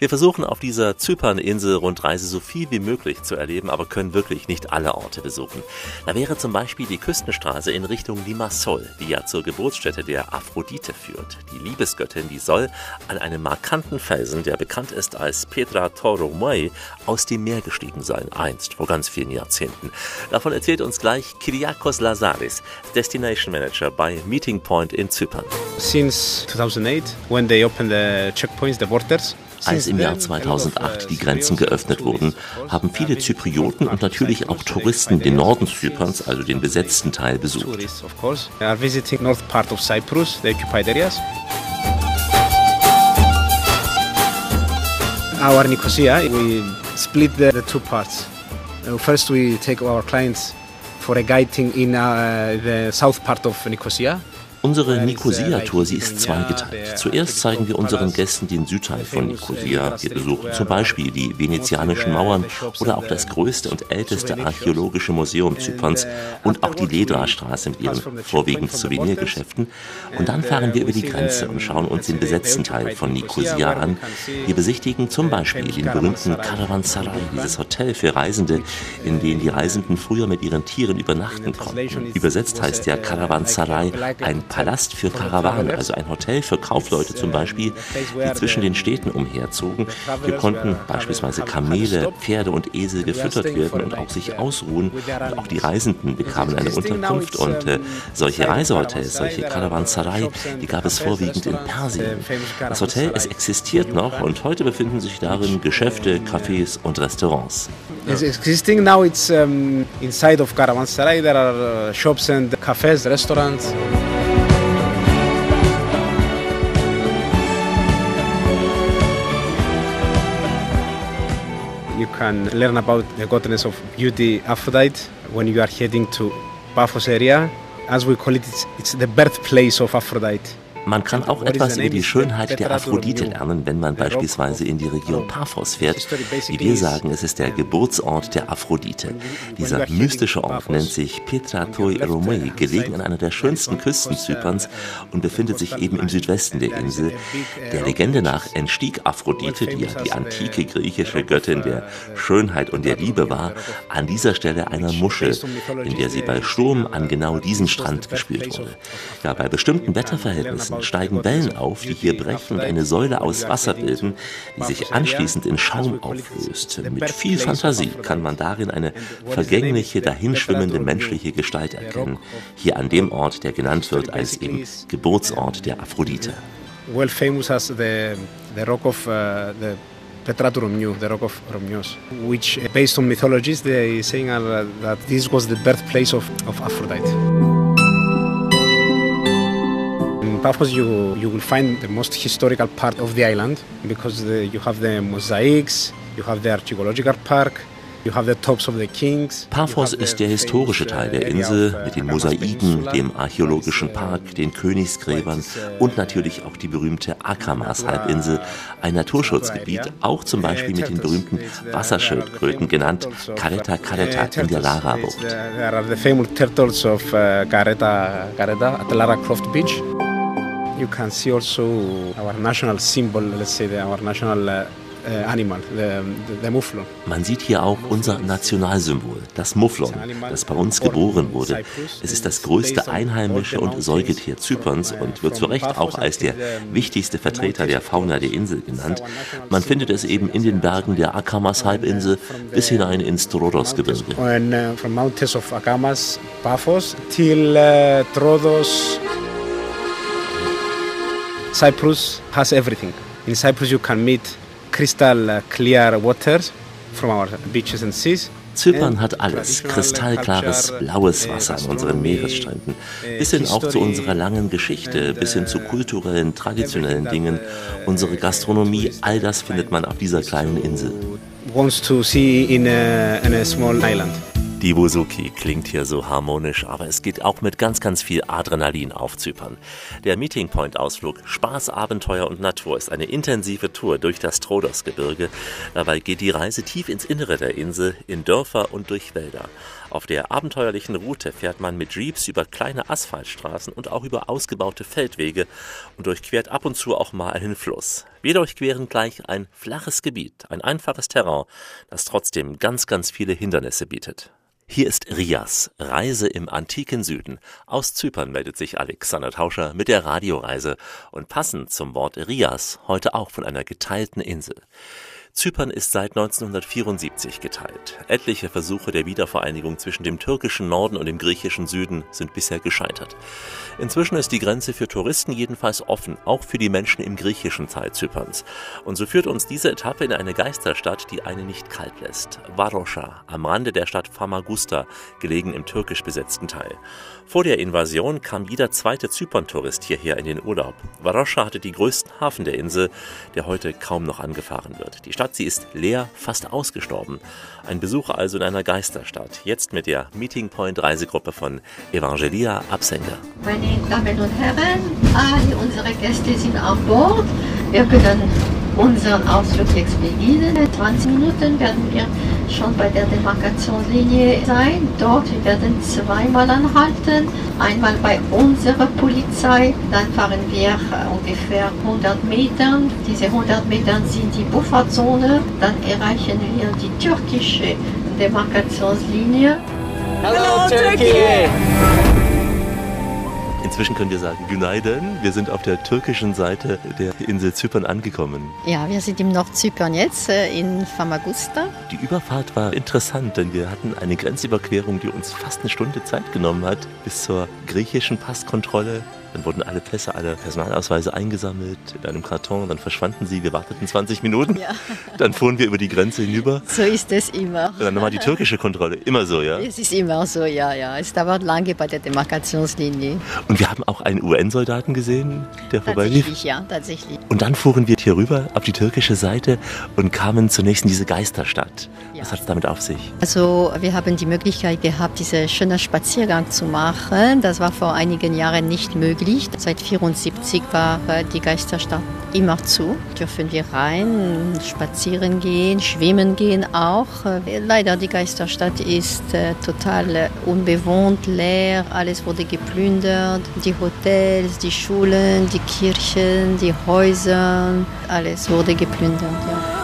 Wir versuchen auf dieser Zyperninsel-Rundreise so viel wie möglich zu erleben, aber können wirklich nicht alle Orte besuchen. Da wäre zum Beispiel die Küstenstraße in Richtung Limassol, die ja zur Geburtsstätte der Aphrodite führt. Die Liebesgöttin, die soll an einem markanten Felsen, der bekannt ist als Petra Toromoi, aus dem Meer gestiegen sein, einst, vor ganz vielen Jahrzehnten. Davon erzählt uns gleich Kyriakos Lazaris, Destination Manager bei Meeting Point in Zypern. Since 2008, when they opened the checkpoints, the borders, Als im Jahr 2008 die Grenzen geöffnet wurden, haben viele Zyprioten und natürlich auch Touristen den Norden Zyperns, also den besetzten Teil, besucht. Our Nicosia, we split the, the two parts. Uh, first, we take our clients for a guiding in uh, the south part of Nicosia. Unsere Nicosia-Tour, sie ist zweigeteilt. Zuerst zeigen wir unseren Gästen den Südteil von Nicosia. Wir besuchen zum Beispiel die venezianischen Mauern oder auch das größte und älteste archäologische Museum Zyperns und auch die Ledra-Straße mit ihren vorwiegend Souvenirgeschäften. Und dann fahren wir über die Grenze und schauen uns den besetzten Teil von Nicosia an. Wir besichtigen zum Beispiel den berühmten Caravanserai, dieses Hotel für Reisende, in dem die Reisenden früher mit ihren Tieren übernachten konnten. Übersetzt heißt der Caravanserai ein Palast für Karawanen, also ein Hotel für Kaufleute zum Beispiel, die zwischen den Städten umherzogen. Hier konnten beispielsweise Kamele, Pferde und Esel gefüttert werden und auch sich ausruhen. Und auch die Reisenden bekamen eine Unterkunft und äh, solche Reisehotels, solche Caravanserai, die gab es vorwiegend in Persien. Das Hotel, es existiert noch und heute befinden sich darin Geschäfte, Cafés und Restaurants. It's existing now. It's um, inside of Caravanserai. There are uh, shops and cafes, restaurants. You can learn about the goddess of beauty, Aphrodite, when you are heading to Paphos area. As we call it, it's, it's the birthplace of Aphrodite. Man kann auch etwas über die Schönheit der Aphrodite lernen, wenn man beispielsweise in die Region Paphos fährt. Wie wir sagen, es ist der Geburtsort der Aphrodite. Dieser mystische Ort nennt sich Petra Toi Romei, gelegen an einer der schönsten Küsten Zyperns und befindet sich eben im Südwesten der Insel. Der Legende nach entstieg Aphrodite, die ja die antike griechische Göttin der Schönheit und der Liebe war, an dieser Stelle einer Muschel, in der sie bei Sturm an genau diesen Strand gespült wurde. Ja, bei bestimmten Wetterverhältnissen steigen Wellen auf, die hier brechen und eine Säule aus Wasser bilden, die sich anschließend in Schaum auflöst. Mit viel Fantasie kann man darin eine vergängliche, dahinschwimmende menschliche Gestalt erkennen, hier an dem Ort, der genannt wird als eben Geburtsort der Aphrodite. Well famous as the, the rock of uh, the Petra Romniou, the rock of Romnios, which, uh, based on mythologies, they saying uh, that this was the birthplace of, of Aphrodite. In Paphos, you, you will find the most historical part of the island because the, you have the mosaics, you have the archaeological park, you have the tops of the kings. Paphos ist der historische Teil der Insel mit den Mosaiken, dem archäologischen Park, den Königsgräbern und natürlich auch die berühmte Akramas-Halbinsel, ein Naturschutzgebiet, auch zum Beispiel mit den berühmten Wasserschildkröten genannt Careta Careta in der Lara-Bucht. You can see also our national symbol, let's say our national uh, animal, the, the, Mufflon. Man sieht hier auch unser Nationalsymbol, das Mufflon, das bei uns geboren wurde. Es ist das größte einheimische und Säugetier Zyperns und wird zu Recht auch als der wichtigste Vertreter der Fauna der Insel genannt. Man findet es eben in den Bergen der Akamas-Halbinsel bis hinein ins Troodos-Gebirge. And uh, from mountains of Akamas, Paphos, till uh, Troodos. Cyprus has everything. In Cyprus you can meet crystal uh, clear waters from our beaches and seas. Zypern hat alles, kristallklares blaues Wasser an unseren Meeresstränden, bis hin auch zu unserer langen Geschichte, bis hin zu kulturellen, traditionellen Dingen, unsere Gastronomie, all das findet man auf dieser kleinen Insel. Wants to see in a, in a small island. Die Wusuki klingt hier so harmonisch, aber es geht auch mit ganz, ganz viel Adrenalin auf Zypern. Der Meeting Point Ausflug Spaß, Abenteuer und Natur ist eine intensive Tour durch das Trodos-Gebirge. Dabei geht die Reise tief ins Innere der Insel, in Dörfer und durch Wälder. Auf der abenteuerlichen Route fährt man mit Jeeps über kleine Asphaltstraßen und auch über ausgebaute Feldwege und durchquert ab und zu auch mal einen Fluss. Wir durchqueren gleich ein flaches Gebiet, ein einfaches Terrain, das trotzdem ganz, ganz viele Hindernisse bietet. Hier ist Rias, Reise im antiken Süden. Aus Zypern meldet sich Alexander Tauscher mit der Radioreise und passend zum Wort Rias heute auch von einer geteilten Insel. Zypern ist seit 1974 geteilt. Etliche Versuche der Wiedervereinigung zwischen dem türkischen Norden und dem griechischen Süden sind bisher gescheitert. Inzwischen ist die Grenze für Touristen jedenfalls offen, auch für die Menschen im griechischen Teil Zyperns. Und so führt uns diese Etappe in eine Geisterstadt, die eine nicht kalt lässt. Varosha, am Rande der Stadt Famagusta, gelegen im türkisch besetzten Teil. Vor der Invasion kam jeder zweite Zypern-Tourist hierher in den Urlaub. Varosha hatte die größten Hafen der Insel, der heute kaum noch angefahren wird. Die Stadt, sie ist leer, fast ausgestorben. Ein Besuch also in einer Geisterstadt. Jetzt mit der Meeting Point Reisegruppe von Evangelia Absenga. Meine Damen und Herren, alle unsere Gäste sind an Bord. Wir können unseren Ausflug jetzt beginnen. In 20 Minuten werden wir schon bei der Demarkationslinie sein. Dort wir werden zweimal anhalten. Einmal bei unserer Polizei, dann fahren wir ungefähr 100 Metern. Diese 100 Metern sind die Bufferzone. Dann erreichen wir die türkische Demarkationslinie. Hello, Turkey! Inzwischen können wir sagen, Günaydın. Wir sind auf der türkischen Seite der Insel Zypern angekommen. Ja, wir sind im Nordzypern jetzt, äh, in Famagusta. Die Überfahrt war interessant, denn wir hatten eine Grenzüberquerung, die uns fast eine Stunde Zeit genommen hat, bis zur griechischen Passkontrolle. Dann wurden alle Pässe, alle Personalausweise eingesammelt in einem Karton, dann verschwanden sie, wir warteten 20 Minuten, Ja. dann fuhren wir über die Grenze hinüber. So ist es immer. Und dann nochmal die türkische Kontrolle, immer so, ja. Es ist immer so, ja, ja. Es dauert lange bei der Demarkationslinie. Und wir haben auch einen UN-Soldaten gesehen, der vorbeilief. Tatsächlich, ja, tatsächlich. Und dann fuhren wir hier rüber auf die türkische Seite und kamen zunächst in diese Geisterstadt. Was hat es damit auf sich? Also wir haben die Möglichkeit gehabt, diesen schönen Spaziergang zu machen. Das war vor einigen Jahren nicht möglich. Seit 1974 war äh, die Geisterstadt immer zu. Dürfen wir rein, spazieren gehen, schwimmen gehen auch. Äh, Leider die Geisterstadt ist äh, total unbewohnt, leer. Alles wurde geplündert. Die Hotels, die Schulen, die Kirchen, die Häuser, alles wurde geplündert. Ja.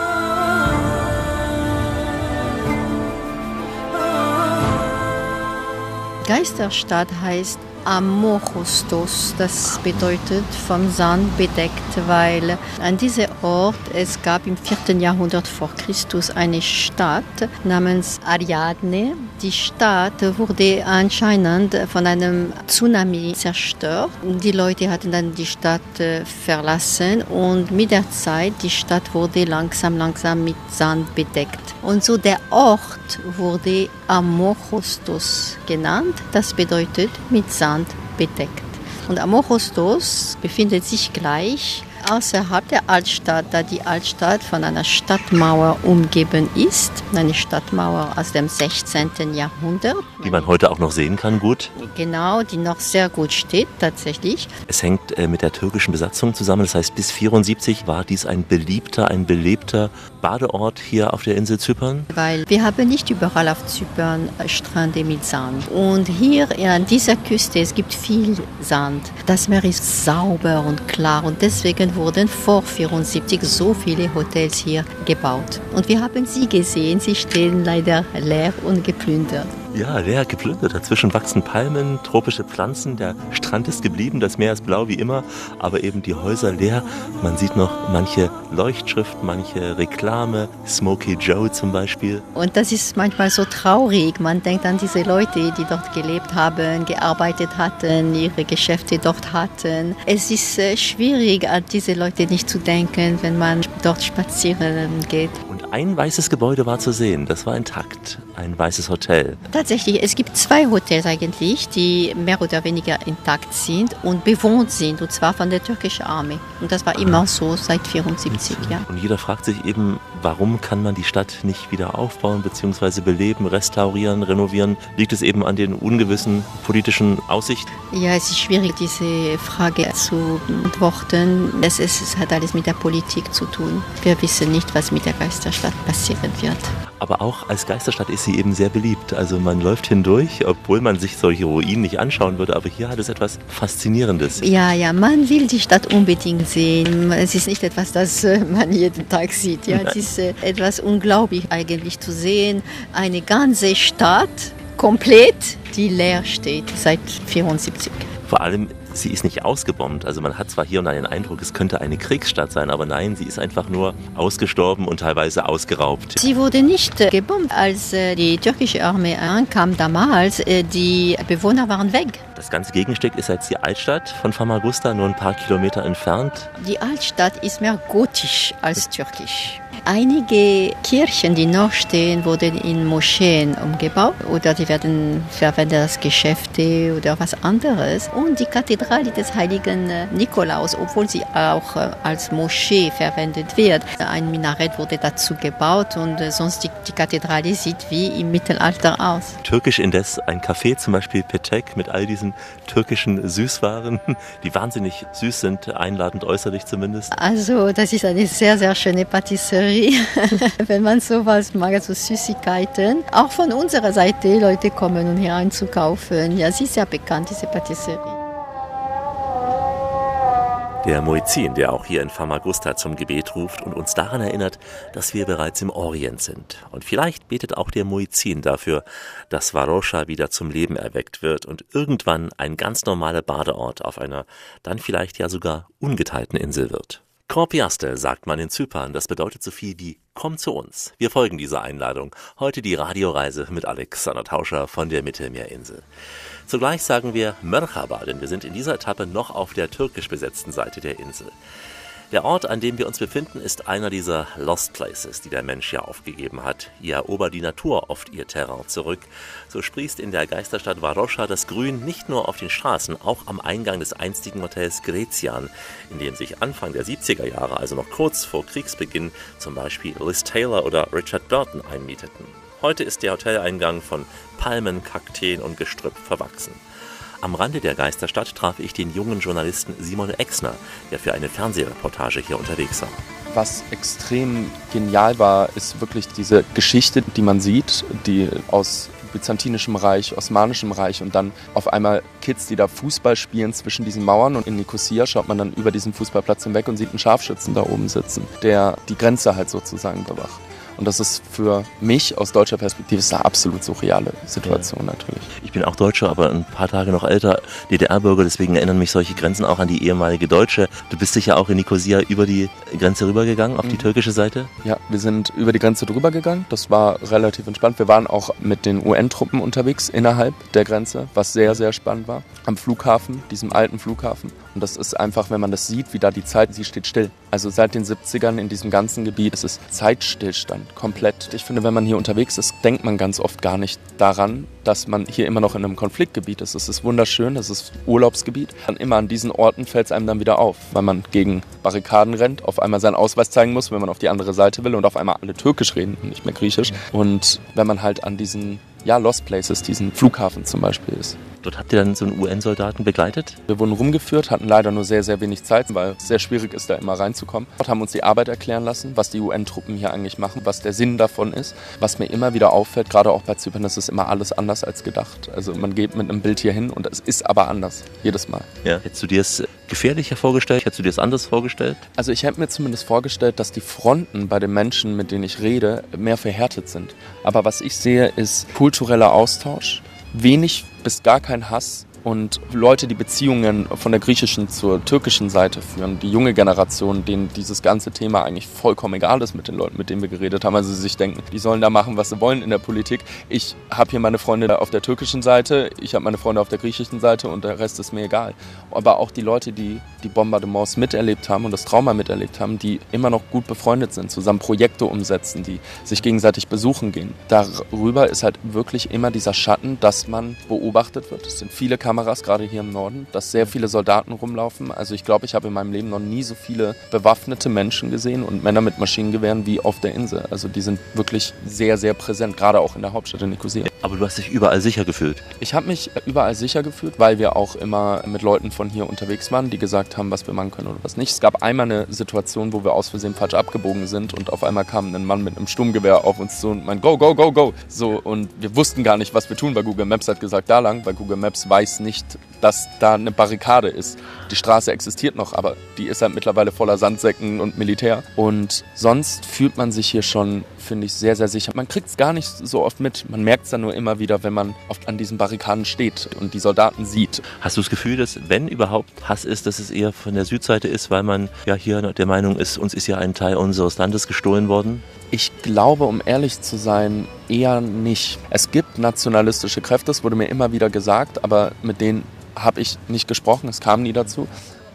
Geisterstadt heißt Amorostos. Das bedeutet vom Sand bedeckt, weil an diesem Ort es gab im 4. Jahrhundert vor Christus eine Stadt namens Ariadne. Die Stadt wurde anscheinend von einem Tsunami zerstört. Die Leute hatten dann die Stadt äh, verlassen und mit der Zeit die Stadt wurde langsam, langsam mit Sand bedeckt. Und so der Ort wurde Amorostos genannt. Das bedeutet mit Sand bedeckt. Und Amorostos befindet sich gleich außerhalb der Altstadt, da die Altstadt von einer Stadtmauer umgeben ist. Eine Stadtmauer aus dem 16. Jahrhundert. Die man heute auch noch sehen kann, gut. Genau, die noch sehr gut steht tatsächlich. Es hängt äh, mit der türkischen Besatzung zusammen. Das heißt, bis 1974 war dies ein beliebter, ein belebter Badeort hier auf der Insel Zypern. Weil wir haben nicht überall auf Zypern Strände mit Sand. Und hier an dieser Küste, es gibt viel Sand. Das Meer ist sauber und klar und deswegen wurden vor 1974 so viele Hotels hier gebaut. Und wir haben sie gesehen, sie stehen leider leer und geplündert. Ja, leer geplündert. Dazwischen wachsen Palmen, tropische Pflanzen. Der Strand ist geblieben, das Meer ist blau wie immer, aber eben die Häuser leer. Man sieht noch manche Leuchtschrift, manche Reklame, Smokey Joe zum Beispiel. Und das ist manchmal so traurig. Man denkt an diese Leute, die dort gelebt haben, gearbeitet hatten, ihre Geschäfte dort hatten. Es ist äh, schwierig, an diese Leute nicht zu denken, wenn man dort spazieren geht. Und ein weißes Gebäude war zu sehen, das war intakt, ein weißes Hotel. Tatsächlich, es gibt zwei Hotels eigentlich, die mehr oder weniger intakt sind und bewohnt sind, und zwar von der türkischen Armee. Und das war immer so seit 1974, ja. Und jeder fragt sich eben, warum kann man die Stadt nicht wieder aufbauen bzw. beleben, restaurieren, renovieren? Liegt es eben an den ungewissen politischen Aussichten? Ja, es ist schwierig, diese Frage zu beantworten. Es, ist, es hat alles mit der Politik zu tun. Wir wissen nicht, was mit der Geisterstadt passieren wird. Aber auch als Geisterstadt ist sie eben sehr beliebt. Also man läuft hindurch, obwohl man sich solche Ruinen nicht anschauen würde, aber hier hat es etwas Faszinierendes. Ja, ja, man will die Stadt unbedingt sehen. Es ist nicht etwas, das äh, man jeden Tag sieht. Ja, es ist äh, etwas unglaublich eigentlich zu sehen. Eine ganze Stadt komplett, die leer steht seit 74. Vor allem, sie ist nicht ausgebombt. Also man hat zwar hier und da den Eindruck, es könnte eine Kriegsstadt sein, aber nein, sie ist einfach nur ausgestorben und teilweise ausgeraubt. Sie wurde nicht äh, gebombt, als äh, die türkische Armee ankam damals. Äh, die Bewohner waren weg. Das ganze Gegenstück ist jetzt die Altstadt von Famagusta, nur ein paar Kilometer entfernt. Die Altstadt ist mehr gotisch als türkisch. Einige Kirchen, die noch stehen, wurden in Moscheen umgebaut oder die werden verwendet als Geschäfte oder was anderes. Und die Kathedrale des heiligen Nikolaus, obwohl sie auch als Moschee verwendet wird, ein Minarett wurde dazu gebaut und sonst die, die Kathedrale sieht wie im Mittelalter aus. Türkisch indes ein Café, zum Beispiel Petek, mit all diesen türkischen Süßwaren, die wahnsinnig süß sind, einladend äußerlich zumindest. Also das ist eine sehr, sehr schöne Patisserie. wenn man sowas mag, so Süßigkeiten. Auch von unserer Seite, Leute kommen, um hier einzukaufen. Ja, sie ist sehr bekannt, diese Patisserie. Der Muezzin, der auch hier in Famagusta zum Gebet ruft und uns daran erinnert, dass wir bereits im Orient sind. Und vielleicht betet auch der Muezzin dafür, dass Varosha wieder zum Leben erweckt wird und irgendwann ein ganz normaler Badeort auf einer dann vielleicht ja sogar ungeteilten Insel wird. Korpiaste sagt man in Zypern. Das bedeutet so viel wie Komm zu uns. Wir folgen dieser Einladung. Heute die Radioreise mit Alexander Tauscher von der Mittelmeerinsel. Zugleich sagen wir Merhaba, denn wir sind in dieser Etappe noch auf der türkisch besetzten Seite der Insel. Der Ort, an dem wir uns befinden, ist einer dieser Lost Places, die der Mensch ja aufgegeben hat. Hier erobert die Natur oft ihr Terrain zurück. So sprießt in der Geisterstadt Varosha das Grün nicht nur auf den Straßen, auch am Eingang des einstigen Hotels Grezian, in dem sich Anfang der 70er Jahre, also noch kurz vor Kriegsbeginn, zum Beispiel Liz Taylor oder Richard Burton einmieteten. Heute ist der Hoteleingang von Palmen, Kakteen und Gestrüpp verwachsen. Am Rande der Geisterstadt traf ich den jungen Journalisten Simon Exner, der für eine Fernsehreportage hier unterwegs war. Was extrem genial war, ist wirklich diese Geschichte, die man sieht, die aus byzantinischem Reich, osmanischem Reich und dann auf einmal Kids, die da Fußball spielen zwischen diesen Mauern und in Nicosia schaut man dann über diesen Fußballplatz hinweg und sieht einen Scharfschützen da oben sitzen, der die Grenze halt sozusagen bewacht. Und das ist für mich aus deutscher Perspektive eine absolut surreale Situation ja. natürlich. Ich bin auch Deutscher, aber ein paar Tage noch älter, DDR-Bürger, deswegen erinnern mich solche Grenzen auch an die ehemalige Deutsche. Du bist sicher auch in Nicosia über die Grenze rübergegangen, auf mhm. die türkische Seite? Ja, wir sind über die Grenze drüber gegangen. Das war relativ entspannt. Wir waren auch mit den UN-Truppen unterwegs innerhalb der Grenze, was sehr, sehr spannend war. Am Flughafen, diesem alten Flughafen. Und das ist einfach, wenn man das sieht, wie da die Zeit, sie steht still. Also seit den 70ern in diesem ganzen Gebiet ist es Zeitstillstand. Komplett. Ich finde, wenn man hier unterwegs ist, denkt man ganz oft gar nicht daran, dass man hier immer noch in einem Konfliktgebiet ist. Es ist wunderschön, es ist Urlaubsgebiet. Und immer an diesen Orten fällt es einem dann wieder auf, weil man gegen Barrikaden rennt, auf einmal seinen Ausweis zeigen muss, wenn man auf die andere Seite will und auf einmal alle Türkisch reden und nicht mehr Griechisch. Und wenn man halt an diesen ja, Lost Places, diesen Flughafen zum Beispiel ist. Dort habt ihr dann so einen UN-Soldaten begleitet? Wir wurden rumgeführt, hatten leider nur sehr, sehr wenig Zeit, weil es sehr schwierig ist, da immer reinzukommen. Dort haben uns die Arbeit erklären lassen, was die UN-Truppen hier eigentlich machen, was der Sinn davon ist. Was mir immer wieder auffällt, gerade auch bei Zypern, das ist immer alles anders als gedacht. Also man geht mit einem Bild hier hin und es ist aber anders, jedes Mal. Ja. Hättest du dir es gefährlicher vorgestellt? Hättest du dir es anders vorgestellt? Also ich hätte mir zumindest vorgestellt, dass die Fronten bei den Menschen, mit denen ich rede, mehr verhärtet sind. Aber was ich sehe, ist kultureller Austausch, wenig bis gar kein Hass und Leute, die Beziehungen von der griechischen zur türkischen Seite führen, die junge Generation, denen dieses ganze Thema eigentlich vollkommen egal ist mit den Leuten, mit denen wir geredet haben. Also sie sich denken, die sollen da machen, was sie wollen in der Politik. Ich habe hier meine Freunde auf der türkischen Seite, ich habe meine Freunde auf der griechischen Seite und der Rest ist mir egal. Aber auch die Leute, die die Bombardements miterlebt haben und das Trauma miterlebt haben, die immer noch gut befreundet sind, zusammen Projekte umsetzen, die sich gegenseitig besuchen gehen. Darüber ist halt wirklich immer dieser Schatten, dass man beobachtet wird. Es sind viele Kameras Kameras, gerade hier im Norden, dass sehr viele Soldaten rumlaufen. Also ich glaube, ich habe in meinem Leben noch nie so viele bewaffnete Menschen gesehen und Männer mit Maschinengewehren wie auf der Insel. Also die sind wirklich sehr, sehr präsent, gerade auch in der Hauptstadt in Nicosia. Aber du hast dich überall sicher gefühlt? Ich habe mich überall sicher gefühlt, weil wir auch immer mit Leuten von hier unterwegs waren, die gesagt haben, was wir machen können oder was nicht. Es gab einmal eine Situation, wo wir aus Versehen falsch abgebogen sind und auf einmal kam ein Mann mit einem Sturmgewehr auf uns zu und meint, go, go, go, go. So, und wir wussten gar nicht, was wir tun, weil Google Maps hat gesagt, da lang, weil Google Maps weiß nicht, dass da eine Barrikade ist. Die Straße existiert noch, aber die ist halt mittlerweile voller Sandsäcken und Militär. Und sonst fühlt man sich hier schon, finde ich, sehr, sehr sicher. Man kriegt es gar nicht so oft mit. Man merkt es dann nur immer wieder, wenn man oft an diesen Barrikaden steht und die Soldaten sieht. Hast du das Gefühl, dass, wenn überhaupt Hass ist, dass es eher von der Südseite ist, weil man ja hier der Meinung ist, uns ist ja ein Teil unseres Landes gestohlen worden? Ich glaube, um ehrlich zu sein, eher nicht. Es gibt nationalistische Kräfte, das wurde mir immer wieder gesagt, aber mit denen habe ich nicht gesprochen, es kam nie dazu.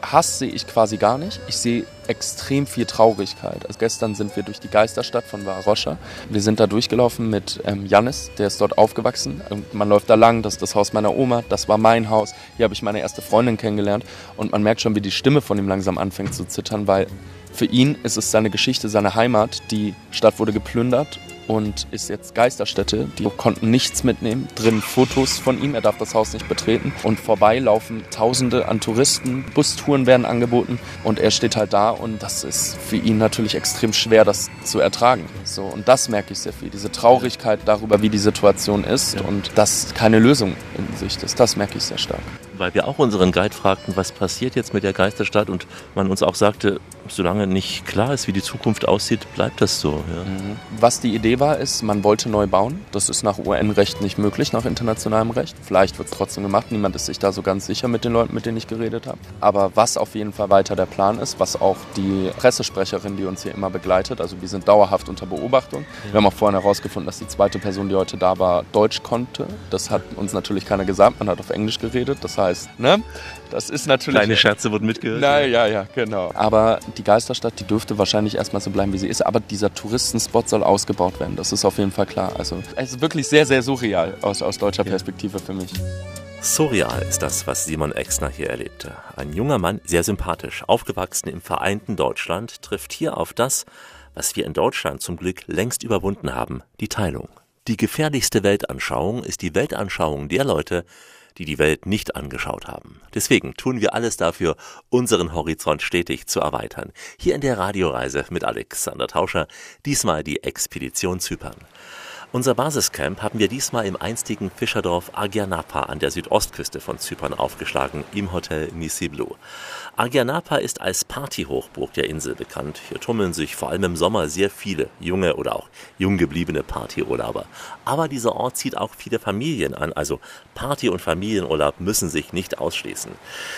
Hass sehe ich quasi gar nicht. Ich sehe extrem viel Traurigkeit. Also gestern sind wir durch die Geisterstadt von Varosha. Wir sind da durchgelaufen mit ähm, der ist dort aufgewachsen. Und man läuft da lang, das ist das Haus meiner Oma, das war mein Haus. Hier habe ich meine erste Freundin kennengelernt. Und man merkt schon, wie die Stimme von ihm langsam anfängt zu zittern, weil für ihn ist es seine Geschichte, seine Heimat. Die Stadt wurde geplündert und ist jetzt Geisterstätte. Die konnten nichts mitnehmen. Drin Fotos von ihm, er darf das Haus nicht betreten. Und vorbei laufen Tausende an Touristen. Bustouren werden angeboten und er steht halt da und das ist für ihn natürlich extrem schwer, das zu ertragen. So, und das merke ich sehr viel. Diese Traurigkeit darüber, wie die Situation ist und dass keine Lösung in Sicht ist, das merke ich sehr stark weil wir auch unseren Guide fragten, was passiert jetzt mit der Geisterstadt und man uns auch sagte, solange nicht klar ist, wie die Zukunft aussieht, bleibt das so. Ja. Mhm. Was die Idee war, ist, man wollte neu bauen. Das ist nach UN-Recht nicht möglich, nach internationalem Recht. Vielleicht wird es trotzdem gemacht. Niemand ist sich da so ganz sicher mit den Leuten, mit denen ich geredet habe. Aber was auf jeden Fall weiter der Plan ist, was auch die Pressesprecherin, die uns hier immer begleitet, also wir sind dauerhaft unter Beobachtung. Ja. Wir haben auch vorhin herausgefunden, dass die zweite Person, die heute da war, Deutsch konnte. Das hat uns natürlich keiner gesagt. Man hat auf Englisch geredet. Das heißt, heißt. Ne? Das ist natürlich. Kleine Scherze wurden mitgehört. Na, ja, ja, genau. Aber die Geisterstadt, die dürfte wahrscheinlich erstmal so bleiben, wie sie ist. Aber dieser Touristenspot soll ausgebaut werden. Das ist auf jeden Fall klar. Also, es ist wirklich sehr, sehr surreal aus, aus deutscher Perspektive für mich. Surreal ist das, was Simon Exner hier erlebte. Ein junger Mann, sehr sympathisch, aufgewachsen im vereinten Deutschland, trifft hier auf das, was wir in Deutschland zum Glück längst überwunden haben, die Teilung. Die gefährlichste Weltanschauung ist die Weltanschauung der Leute, die die Welt nicht angeschaut haben. Deswegen tun wir alles dafür, unseren Horizont stetig zu erweitern. Hier in der Radioreise mit Alexander Tauscher, diesmal die Expedition Zypern. Unser Basiscamp haben wir diesmal im einstigen Fischerdorf Agianapa an der Südostküste von Zypern aufgeschlagen, im Hotel Nisiblu. Agianapa ist als Partyhochburg der Insel bekannt. Hier tummeln sich vor allem im Sommer sehr viele junge oder auch jung gebliebene Partyurlauber. Aber dieser Ort zieht auch viele Familien an, also Party- und Familienurlaub müssen sich nicht ausschließen.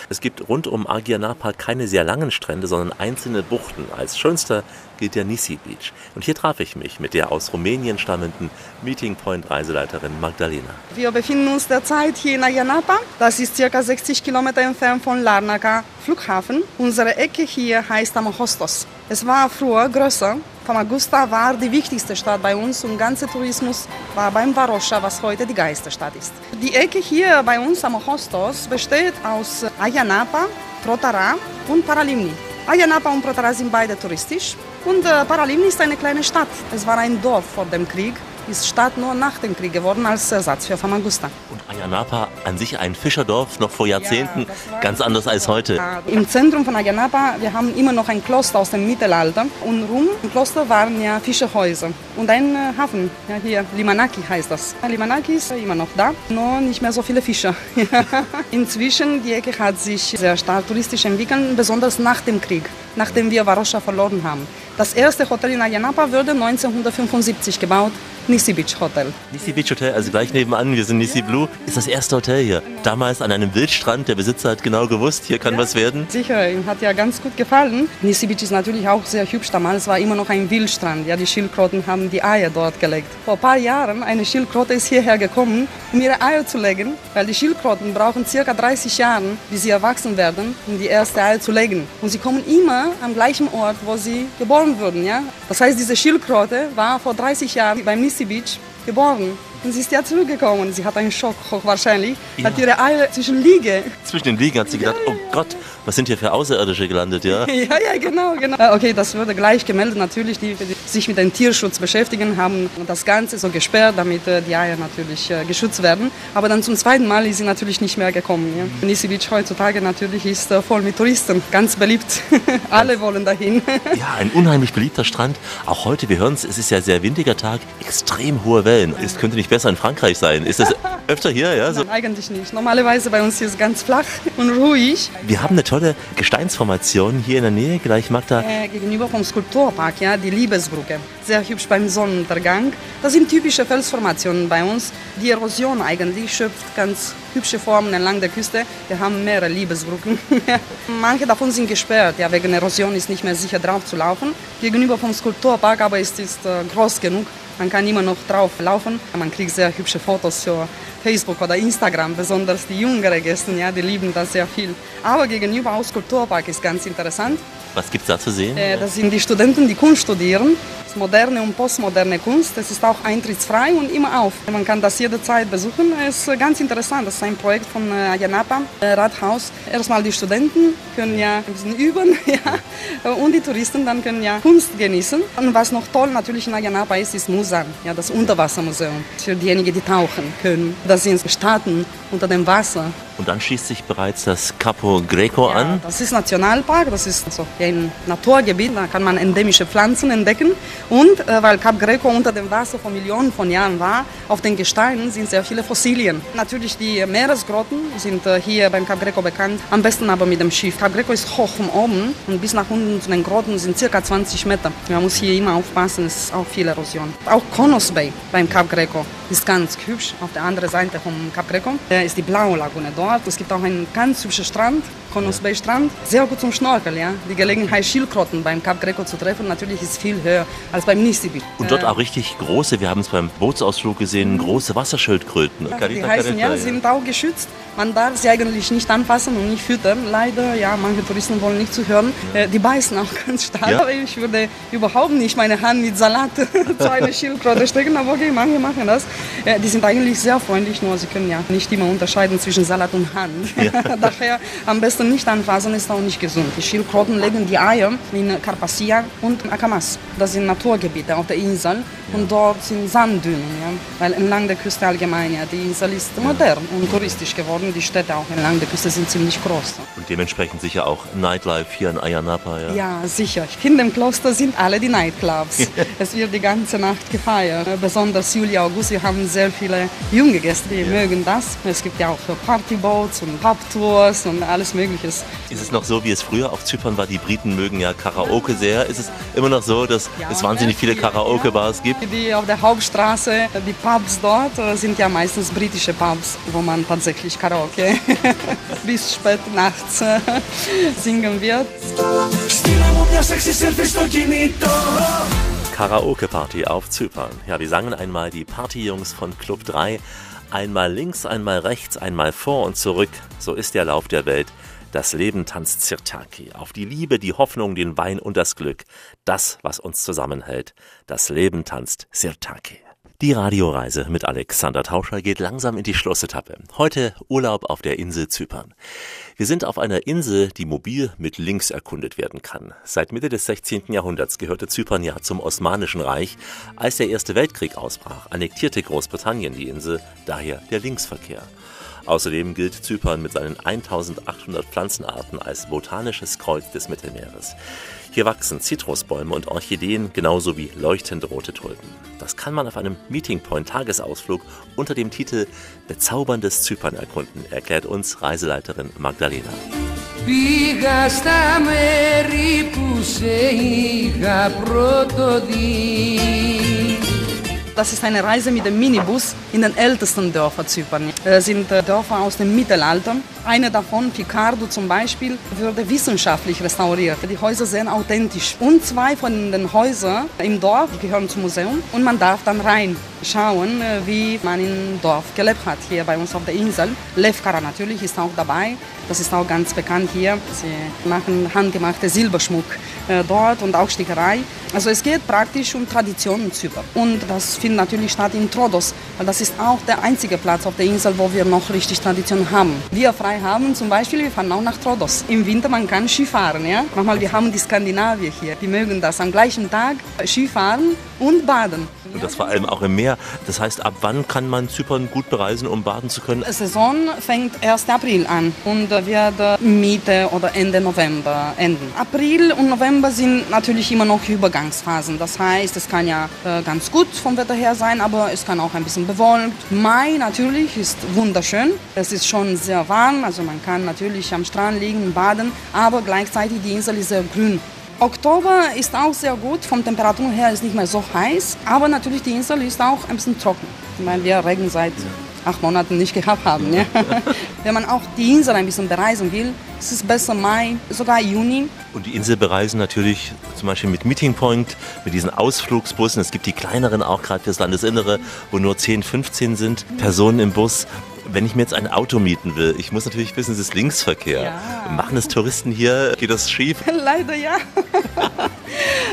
Es gibt rund um Agianapa keine sehr langen Strände, sondern einzelne Buchten. Als schönster gilt der Nisi Beach. Und hier traf ich mich mit der aus Rumänien stammenden Meeting Point Reiseleiterin Magdalena. Wir befinden uns derzeit hier in Ayanapa. Das ist circa 60 Kilometer entfernt von Larnaca Flughafen. Unsere Ecke hier heißt Amahostos. Es war früher größer. Famagusta war die wichtigste Stadt bei uns und ganzer Tourismus war beim Varosha, was heute die Geisterstadt ist. Die Ecke hier bei uns am Hostos besteht aus Ayanapa, Trotara und Paralimni. Ayanapa und Trotara sind beide touristisch und äh, Paralimni ist eine kleine Stadt. Es war ein Dorf vor dem Krieg ist Stadt nur nach dem Krieg geworden als Ersatz für Famagusta. Und Ayanapa an sich ein Fischerdorf, noch vor Jahrzehnten, ja, ganz anders als heute. Ja, Im Zentrum von Ayanapa, wir haben immer noch ein Kloster aus dem Mittelalter und rum im Kloster waren ja Fischerhäuser und ein äh, Hafen, ja, hier Limanaki heißt das. Limanaki ist immer noch da, nur nicht mehr so viele Fischer. Inzwischen, die Ecke hat sich sehr stark touristisch entwickelt, besonders nach dem Krieg, nachdem wir Varosha verloren haben. Das erste Hotel in Ayanapa wurde 1975 gebaut. Nisi Beach Hotel. Nisi Beach Hotel, also gleich nebenan, wir sind Nisi Blue, ist das erste Hotel hier. Damals an einem Wildstrand, der Besitzer hat genau gewusst, hier kann ja, was werden. Sicher, ihm hat ja ganz gut gefallen. Nisi Beach ist natürlich auch sehr hübsch, damals war immer noch ein Wildstrand. Ja, die Schildkröten haben die Eier dort gelegt. Vor ein paar Jahren, eine Schildkröte ist hierher gekommen, um ihre Eier zu legen, weil die Schildkröten brauchen circa 30 Jahre, bis sie erwachsen werden, um die erste Eier zu legen. Und sie kommen immer am gleichen Ort, wo sie geboren wurden. Ja? Das heißt, diese Schildkröte war vor 30 Jahren beim Nisi Beach geboren. Und sie ist ja zurückgekommen. Sie hat einen Schock, hochwahrscheinlich. Ja. Hat ihre Eier zwischen Liege. Zwischen den Liegen hat sie gedacht, ja, ja, oh Gott, was sind hier für Außerirdische gelandet, ja? ja, ja, genau, genau. Äh, okay, das wurde gleich gemeldet. Natürlich, die, die sich mit dem Tierschutz beschäftigen, haben das Ganze so gesperrt, damit äh, die Eier natürlich äh, geschützt werden. Aber dann zum zweiten Mal ist sie natürlich nicht mehr gekommen. Ja. Nisi Beach heutzutage natürlich ist voll mit Touristen, ganz beliebt. Alle wollen dahin. ja, ein unheimlich beliebter Strand. Auch heute, wir hören es, es ist ja sehr windiger Tag, extrem hohe Wellen. Es könnte nicht besser in Frankreich sein. Ist das öfter hier? Ja, so? Nein, eigentlich nicht. Normalerweise bei uns hier ist es ganz flach und ruhig. Wir haben eine tolle Gesteinsformation hier in der Nähe, gleich Magda. Äh, gegenüber vom Skulpturpark, ja, die Liebesbrücke. Sehr hübsch beim Sonnenuntergang. Das sind typische Felsformationen bei uns. Die Erosion eigentlich schöpft ganz hübsche Formen entlang der Küste. Wir haben mehrere Liebesbrücken. Manche davon sind gesperrt, ja, wegen Erosion ist nicht mehr sicher drauf zu laufen. Gegenüber vom Skulpturpark aber ist es äh, groß genug, man kann immer noch drauf laufen. Man kriegt sehr hübsche Fotos für Facebook oder Instagram, besonders die jüngeren Gäste, ja, die lieben das sehr viel. Aber gegenüber aus Kulturpark ist ganz interessant. Was gibt es da zu sehen? Äh, das sind die Studenten, die Kunst studieren moderne und postmoderne Kunst. Es ist auch eintrittsfrei und immer auf. Man kann das jederzeit besuchen. Es ist ganz interessant. Das ist ein Projekt von äh, Ayanapa äh, Rathaus. Erstmal die Studenten können ja ein bisschen üben ja, und die Touristen dann können ja Kunst genießen. Und was noch toll natürlich in Ayanapa ist, ist Musan, ja, das Unterwassermuseum. Für diejenigen, die tauchen können. Das sind Staaten unter dem Wasser. Und dann schließt sich bereits das Capo Greco ja, an. Das ist Nationalpark, das ist so ein Naturgebiet, da kann man endemische Pflanzen entdecken. Und äh, weil Cap Greco unter dem Wasser vor Millionen von Jahren war, auf den Gesteinen sind sehr viele Fossilien. Natürlich die Meeresgrotten sind äh, hier beim Cap Greco bekannt, am besten aber mit dem Schiff. Cap Greco ist hoch von oben und bis nach unten zu den Grotten sind circa 20 Meter. Man muss hier immer aufpassen, es ist auch viel Erosion. Auch Konos Bay beim Cap Greco ist ganz hübsch. Auf der anderen Seite vom Cap Greco äh, ist die blaue Lagune dort. Es gibt auch einen ganz hübschen Strand, Konos Bay Strand. Sehr gut zum Schnorkeln. Ja? Die Gelegenheit, Schildkröten beim Cap Greco zu treffen, natürlich ist viel höher als beim Nisibi. Und dort äh, auch richtig große, wir haben es beim Bootsausflug gesehen, große Wasserschildkröten. Ja, die heißen ja, sind auch geschützt. Man darf sie eigentlich nicht anfassen und nicht füttern. Leider, ja, manche Touristen wollen nicht zuhören. Äh, die beißen auch ganz stark. Ja. Ich würde überhaupt nicht meine Hand mit Salat zu einer Schildkröte stecken, aber okay, manche machen das. Äh, die sind eigentlich sehr freundlich, nur sie können ja nicht immer unterscheiden zwischen Salat und Hand. Ja. Daher am besten nicht anfassen, ist auch nicht gesund. Die Schildkröten legen die Eier in Carpassia und Akamas. Das sind Naturgebiete auf der Insel und dort sind Sanddünen, ja? weil entlang der Küste allgemein, ja, die Insel ist modern und touristisch geworden. Die Städte auch entlang der Küste sind ziemlich groß. Und dementsprechend sicher auch Nightlife hier in Ayanapa, ja? Ja, sicher. In dem Kloster sind alle die Nightclubs. es wird die ganze Nacht gefeiert. Besonders Juli, August, wir haben sehr viele junge Gäste, die ja. mögen das. Es gibt ja auch Partyboats und Pubtours und alles Mögliche. Ist es noch so, wie es früher auf Zypern war? Die Briten mögen ja Karaoke sehr. Ist es immer noch so, dass ja, es wahnsinnig viele Karaoke-Bars gibt? Die auf der Hauptstraße, die Pubs dort äh, sind ja meistens britische Pubs, wo man tatsächlich Karaoke bis spät nachts singen wird. Karaoke-Party auf Zypern. Ja, wir sangen einmal die Partyjungs von Club 3. Einmal links, einmal rechts, einmal vor und zurück. So ist der Lauf der Welt. Das Leben tanzt Sirtaki. Auf die Liebe, die Hoffnung, den Wein und das Glück. Das, was uns zusammenhält. Das Leben tanzt Sirtaki. Die Radioreise mit Alexander Tauscher geht langsam in die Schlussetappe. Heute Urlaub auf der Insel Zypern. Wir sind auf einer Insel, die mobil mit links erkundet werden kann. Seit Mitte des 16. Jahrhunderts gehörte Zypern ja zum Osmanischen Reich. Als der Erste Weltkrieg ausbrach, annektierte Großbritannien die Insel, daher der Linksverkehr. Außerdem gilt Zypern mit seinen 1800 Pflanzenarten als botanisches Kreuz des Mittelmeeres. Hier wachsen Zitrusbäume und Orchideen genauso wie leuchtend rote Tulpen. Das kann man auf einem Meeting Point Tagesausflug unter dem Titel Bezauberndes Zypern erkunden, erklärt uns Reiseleiterin Magdalena. Πήγα στα μέρη που σε είχα πρώτο δει das ist eine Reise mit dem Minibus in den ältesten Dörfern Zypern. Das sind äh, Dörfer aus dem Mittelalter. Eine davon, Picardo zum Beispiel, wurde wissenschaftlich restauriert. Die Häuser sehen authentisch. Und zwei von den Häusern im Dorf gehören zum Museum und man darf dann rein schauen, äh, wie man im Dorf gelebt hat, hier bei uns auf der Insel. Levkara natürlich ist auch dabei. Das ist auch ganz bekannt hier. Sie machen handgemachte Silberschmuck äh, dort und auch Stickerei. Also es geht praktisch um Traditionen Zypern. Und das findet natürlich statt in Trodos, weil das ist auch der einzige Platz auf der Insel, wo wir noch richtig Tradition haben. Wir frei haben zum Beispiel, wir fahren auch nach Trodos. Im Winter man kann Skifahren, ja. Manchmal wir haben die Skandinavier hier, die mögen das am gleichen Tag Skifahren und baden. Und das vor allem auch im Meer. Das heißt, ab wann kann man Zypern gut bereisen, um baden zu können? Die Saison fängt 1. April an und wird Mitte oder Ende November enden. April und November sind natürlich immer noch Übergangsphasen. Das heißt, es kann ja äh, ganz gut vom Wetter her sein, aber es kann auch ein bisschen bewolkt. Mai natürlich ist wunderschön. Es ist schon sehr warm, also man kann natürlich am Strand liegen und baden, aber gleichzeitig die Insel ist sehr grün. Oktober ist auch sehr gut, vom Temperatur her ist nicht mehr so heiß, aber natürlich die Insel ist auch ein bisschen trocken, weil wir Regen seit acht Monaten nicht gehabt haben. Ja. Wenn man auch die Insel ein bisschen bereisen will, ist es besser Mai, sogar Juni. Und die Insel bereisen natürlich zum Beispiel mit Meeting Point, mit diesen Ausflugsbussen. Es gibt die kleineren auch gerade fürs Landesinnere, wo nur 10, 15 sind Personen im Bus wenn ich mir jetzt ein Auto mieten will, ich muss natürlich wissen, es ist Linksverkehr. Ja. Machen es Touristen hier? Geht das schief? Leider ja.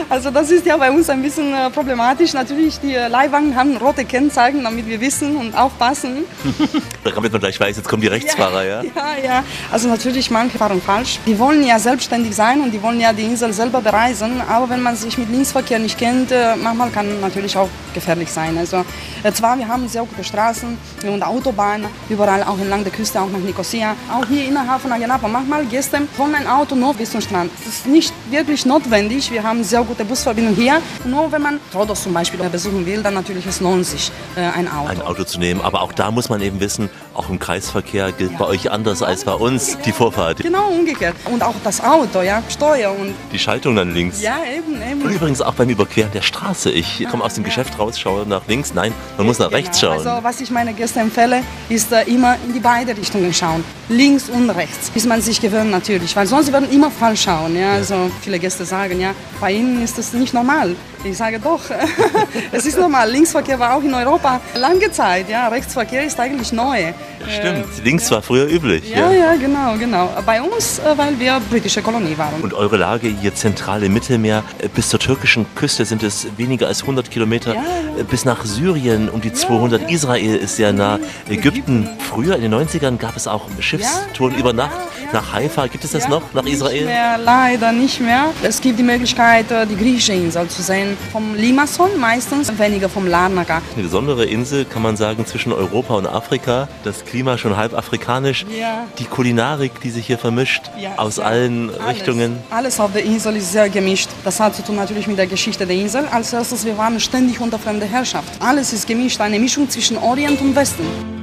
Also das ist ja bei uns ein bisschen äh, problematisch. Natürlich, die Leihwagen haben rote Kennzeichen, damit wir wissen und aufpassen. damit man gleich weiß, jetzt kommen die Rechtsfahrer, ja? Ja, ja. ja. Also natürlich, manche fahren falsch. Die wollen ja selbstständig sein und die wollen ja die Insel selber bereisen. Aber wenn man sich mit Linksverkehr nicht kennt, äh, manchmal kann natürlich auch gefährlich sein. Also äh, zwar, wir haben sehr gute Straßen und Autobahnen, überall auch entlang der Küste, auch nach Nicosia. Auch hier innerhalb von Ayanapa. Manchmal du von ein Auto nur bis zum Strand. Das ist nicht wirklich notwendig. Wir haben sehr gute Busverbindung hier. Nur wenn man Rhodos zum Beispiel besuchen will, dann natürlich es lohnt sich, äh, ein Auto. Ein Auto zu nehmen. Aber auch da muss man eben wissen, auch im Kreisverkehr gilt ja. bei euch anders als bei uns die Vorfahrt. Genau, umgekehrt. Und auch das Auto, ja, Steuer und... Die Schaltung dann links. Ja, eben, eben. Und übrigens auch beim Überqueren der Straße. Ich komme aus dem Geschäft raus, schaue nach links. Nein, man muss nach genau. rechts schauen. Also was ich meine Gäste empfehle, ist äh, immer in die beide Richtungen schauen. Links und rechts. Bis man sich gewöhnt natürlich. Weil sonst werden immer falsch schauen. Ja? Also viele Gäste sagen, ja, bei ihnen ist das nicht normal. Ich sage doch, es ist normal. Linksverkehr war auch in Europa lange Zeit. Ja, Rechtsverkehr ist eigentlich neu. Stimmt, äh, links war früher üblich. Ja, ja, ja, genau, genau. Bei uns, äh, weil wir britische Kolonie waren. Und eure Lage hier zentral im Mittelmeer, äh, bis zur türkischen Küste sind es weniger als 100 Kilometer. Ja, ja. Bis nach Syrien um die 200. Ja, Israel ist sehr nah. Ägypten, früher in den 90ern gab es auch Schiffstouren über Nacht nach Haifa. Gibt es das noch, nach Israel? Mehr, leider nicht mehr. Es gibt die Möglichkeit, die griechische Insel zu sehen vom Limassol meistens, weniger vom Larnaca. Eine besondere Insel, kann man sagen, zwischen Europa und Afrika. Das Klima schon halb afrikanisch. Ja. Die Kulinarik, die sich hier vermischt, ja, aus ja. allen alles. Richtungen. Alles auf der Insel ist sehr gemischt. Das hat zu tun natürlich mit der Geschichte der Insel. Als erstes, wir waren ständig unter fremder Herrschaft. Alles ist gemischt, eine Mischung zwischen Orient und Westen.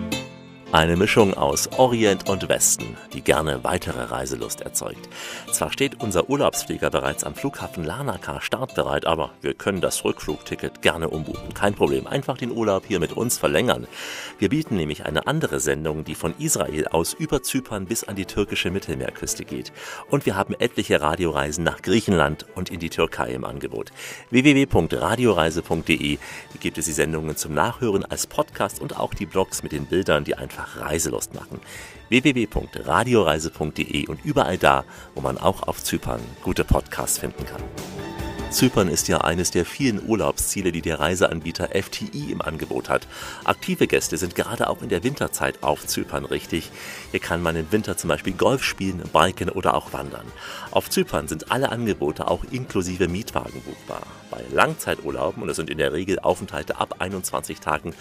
Eine Mischung aus Orient und Westen, die gerne weitere Reiselust erzeugt. Zwar steht unser Urlaubsflieger bereits am Flughafen Larnaca startbereit, aber wir können das Rückflugticket gerne umbuchen. Kein Problem, einfach den Urlaub hier mit uns verlängern. Wir bieten nämlich eine andere Sendung, die von Israel aus über Zypern bis an die türkische Mittelmeerküste geht. Und wir haben etliche Radioreisen nach Griechenland und in die Türkei im Angebot. www.radioreise.de gibt es die Sendungen zum Nachhören als Podcast und auch die Blogs mit den Bildern, die einfach Reiselust machen. www.radioreise.de und überall da, wo man auch auf Zypern gute Podcasts finden kann. Zypern ist ja eines der vielen Urlaubsziele, die der Reiseanbieter FTI im Angebot hat. Aktive Gäste sind gerade auch in der Winterzeit auf Zypern richtig. Hier kann man im Winter zum Beispiel Golf spielen, biken oder auch wandern. Auf Zypern sind alle Angebote auch inklusive Mietwagen buchbar. Bei Langzeiturlauben, und es sind in der Regel Aufenthalte ab 21 Tagen,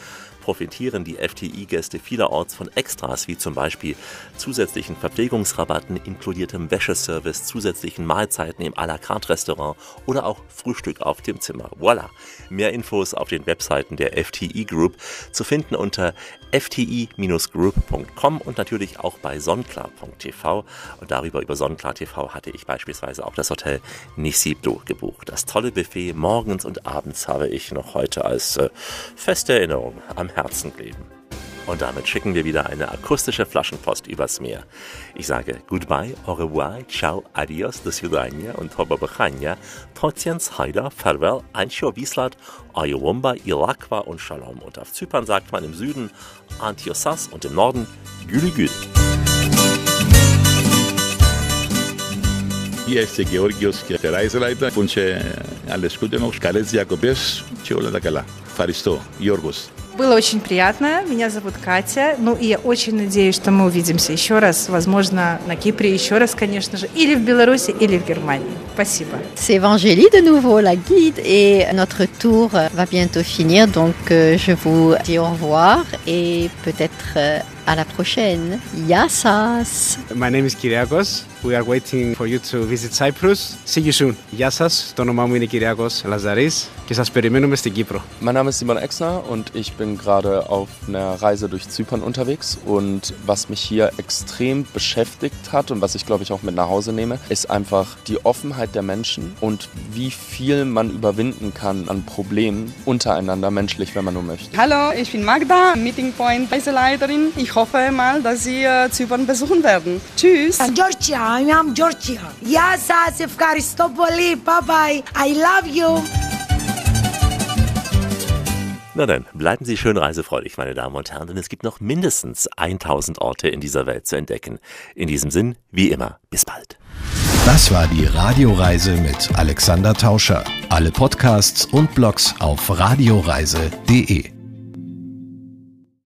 profitieren die FTI-Gäste vielerorts von Extras, wie zum Beispiel zusätzlichen Verpflegungsrabatten, inkludiertem Wäscheservice, zusätzlichen Mahlzeiten im à la carte Restaurant oder auch Frühstück auf dem Zimmer. Voila! Mehr Infos auf den Webseiten der FTI Group zu finden unter fti-group.com und natürlich auch bei sonnklar.tv. Und darüber über Sonnklar TV hatte ich beispielsweise auch das Hotel Nisibdo gebucht. Das tolle Buffet morgens und abends habe ich noch heute als äh, feste Erinnerung am Herzen kleben. Und damit schicken wir wieder eine akustische Flaschenpost übers Meer. Ich sage Goodbye, au revoir, ciao, adios, do свидания und hobabakhania, Totiens, Haida, Farewell, Ancho, Wieslat, Ayowumba, Ilakwa und Shalom. Und auf Zypern sagt man im Süden Antiosas und im Norden Gülü Gül. Hier ist der Georgios και der Reiseleiter. Ich wünsche alles Gute noch, καλές διακοπές και όλα τα καλά. Ευχαριστώ. Γιώργος. Было очень приятно. Меня зовут Катя. Ну и я очень надеюсь, что мы увидимся еще раз. Возможно, на Кипре еще раз, конечно же. Или в Беларуси, или в Германии. Спасибо. C'est Evangélie de nouveau, la guide, et notre tour va bientôt finir. Donc, euh, je vous dis au revoir et peut-être euh, à la prochaine. Yassas! My name is Kyriakos. We are waiting for you to visit Cyprus. See you soon. Γεια σας, το όνομά μου είναι Κυριάκος Λαζαρής και σας περιμένουμε στην Κύπρο. Mein Name ist Simon Exner und ich bin gerade auf einer Reise durch Zypern unterwegs. Und was mich hier extrem beschäftigt hat und was ich glaube ich auch mit nach Hause nehme, ist einfach die Offenheit der Menschen und wie viel man überwinden kann an Problemen untereinander menschlich, wenn man nur möchte. Hallo, ich bin Magda, Meeting Point Reiseleiterin. Ich hoffe mal, dass Sie äh, Zypern besuchen werden. Tschüss. Georgia, I'm Georgia. Γεια σας, ευχαριστώ πολύ. Bye bye. I love you. Na dann, bleiben Sie schön reisefreudig, meine Damen und Herren, denn es gibt noch mindestens 1000 Orte in dieser Welt zu entdecken. In diesem Sinn, wie immer, bis bald. Das war die Radioreise mit Alexander Tauscher. Alle Podcasts und Blogs auf radioreise.de.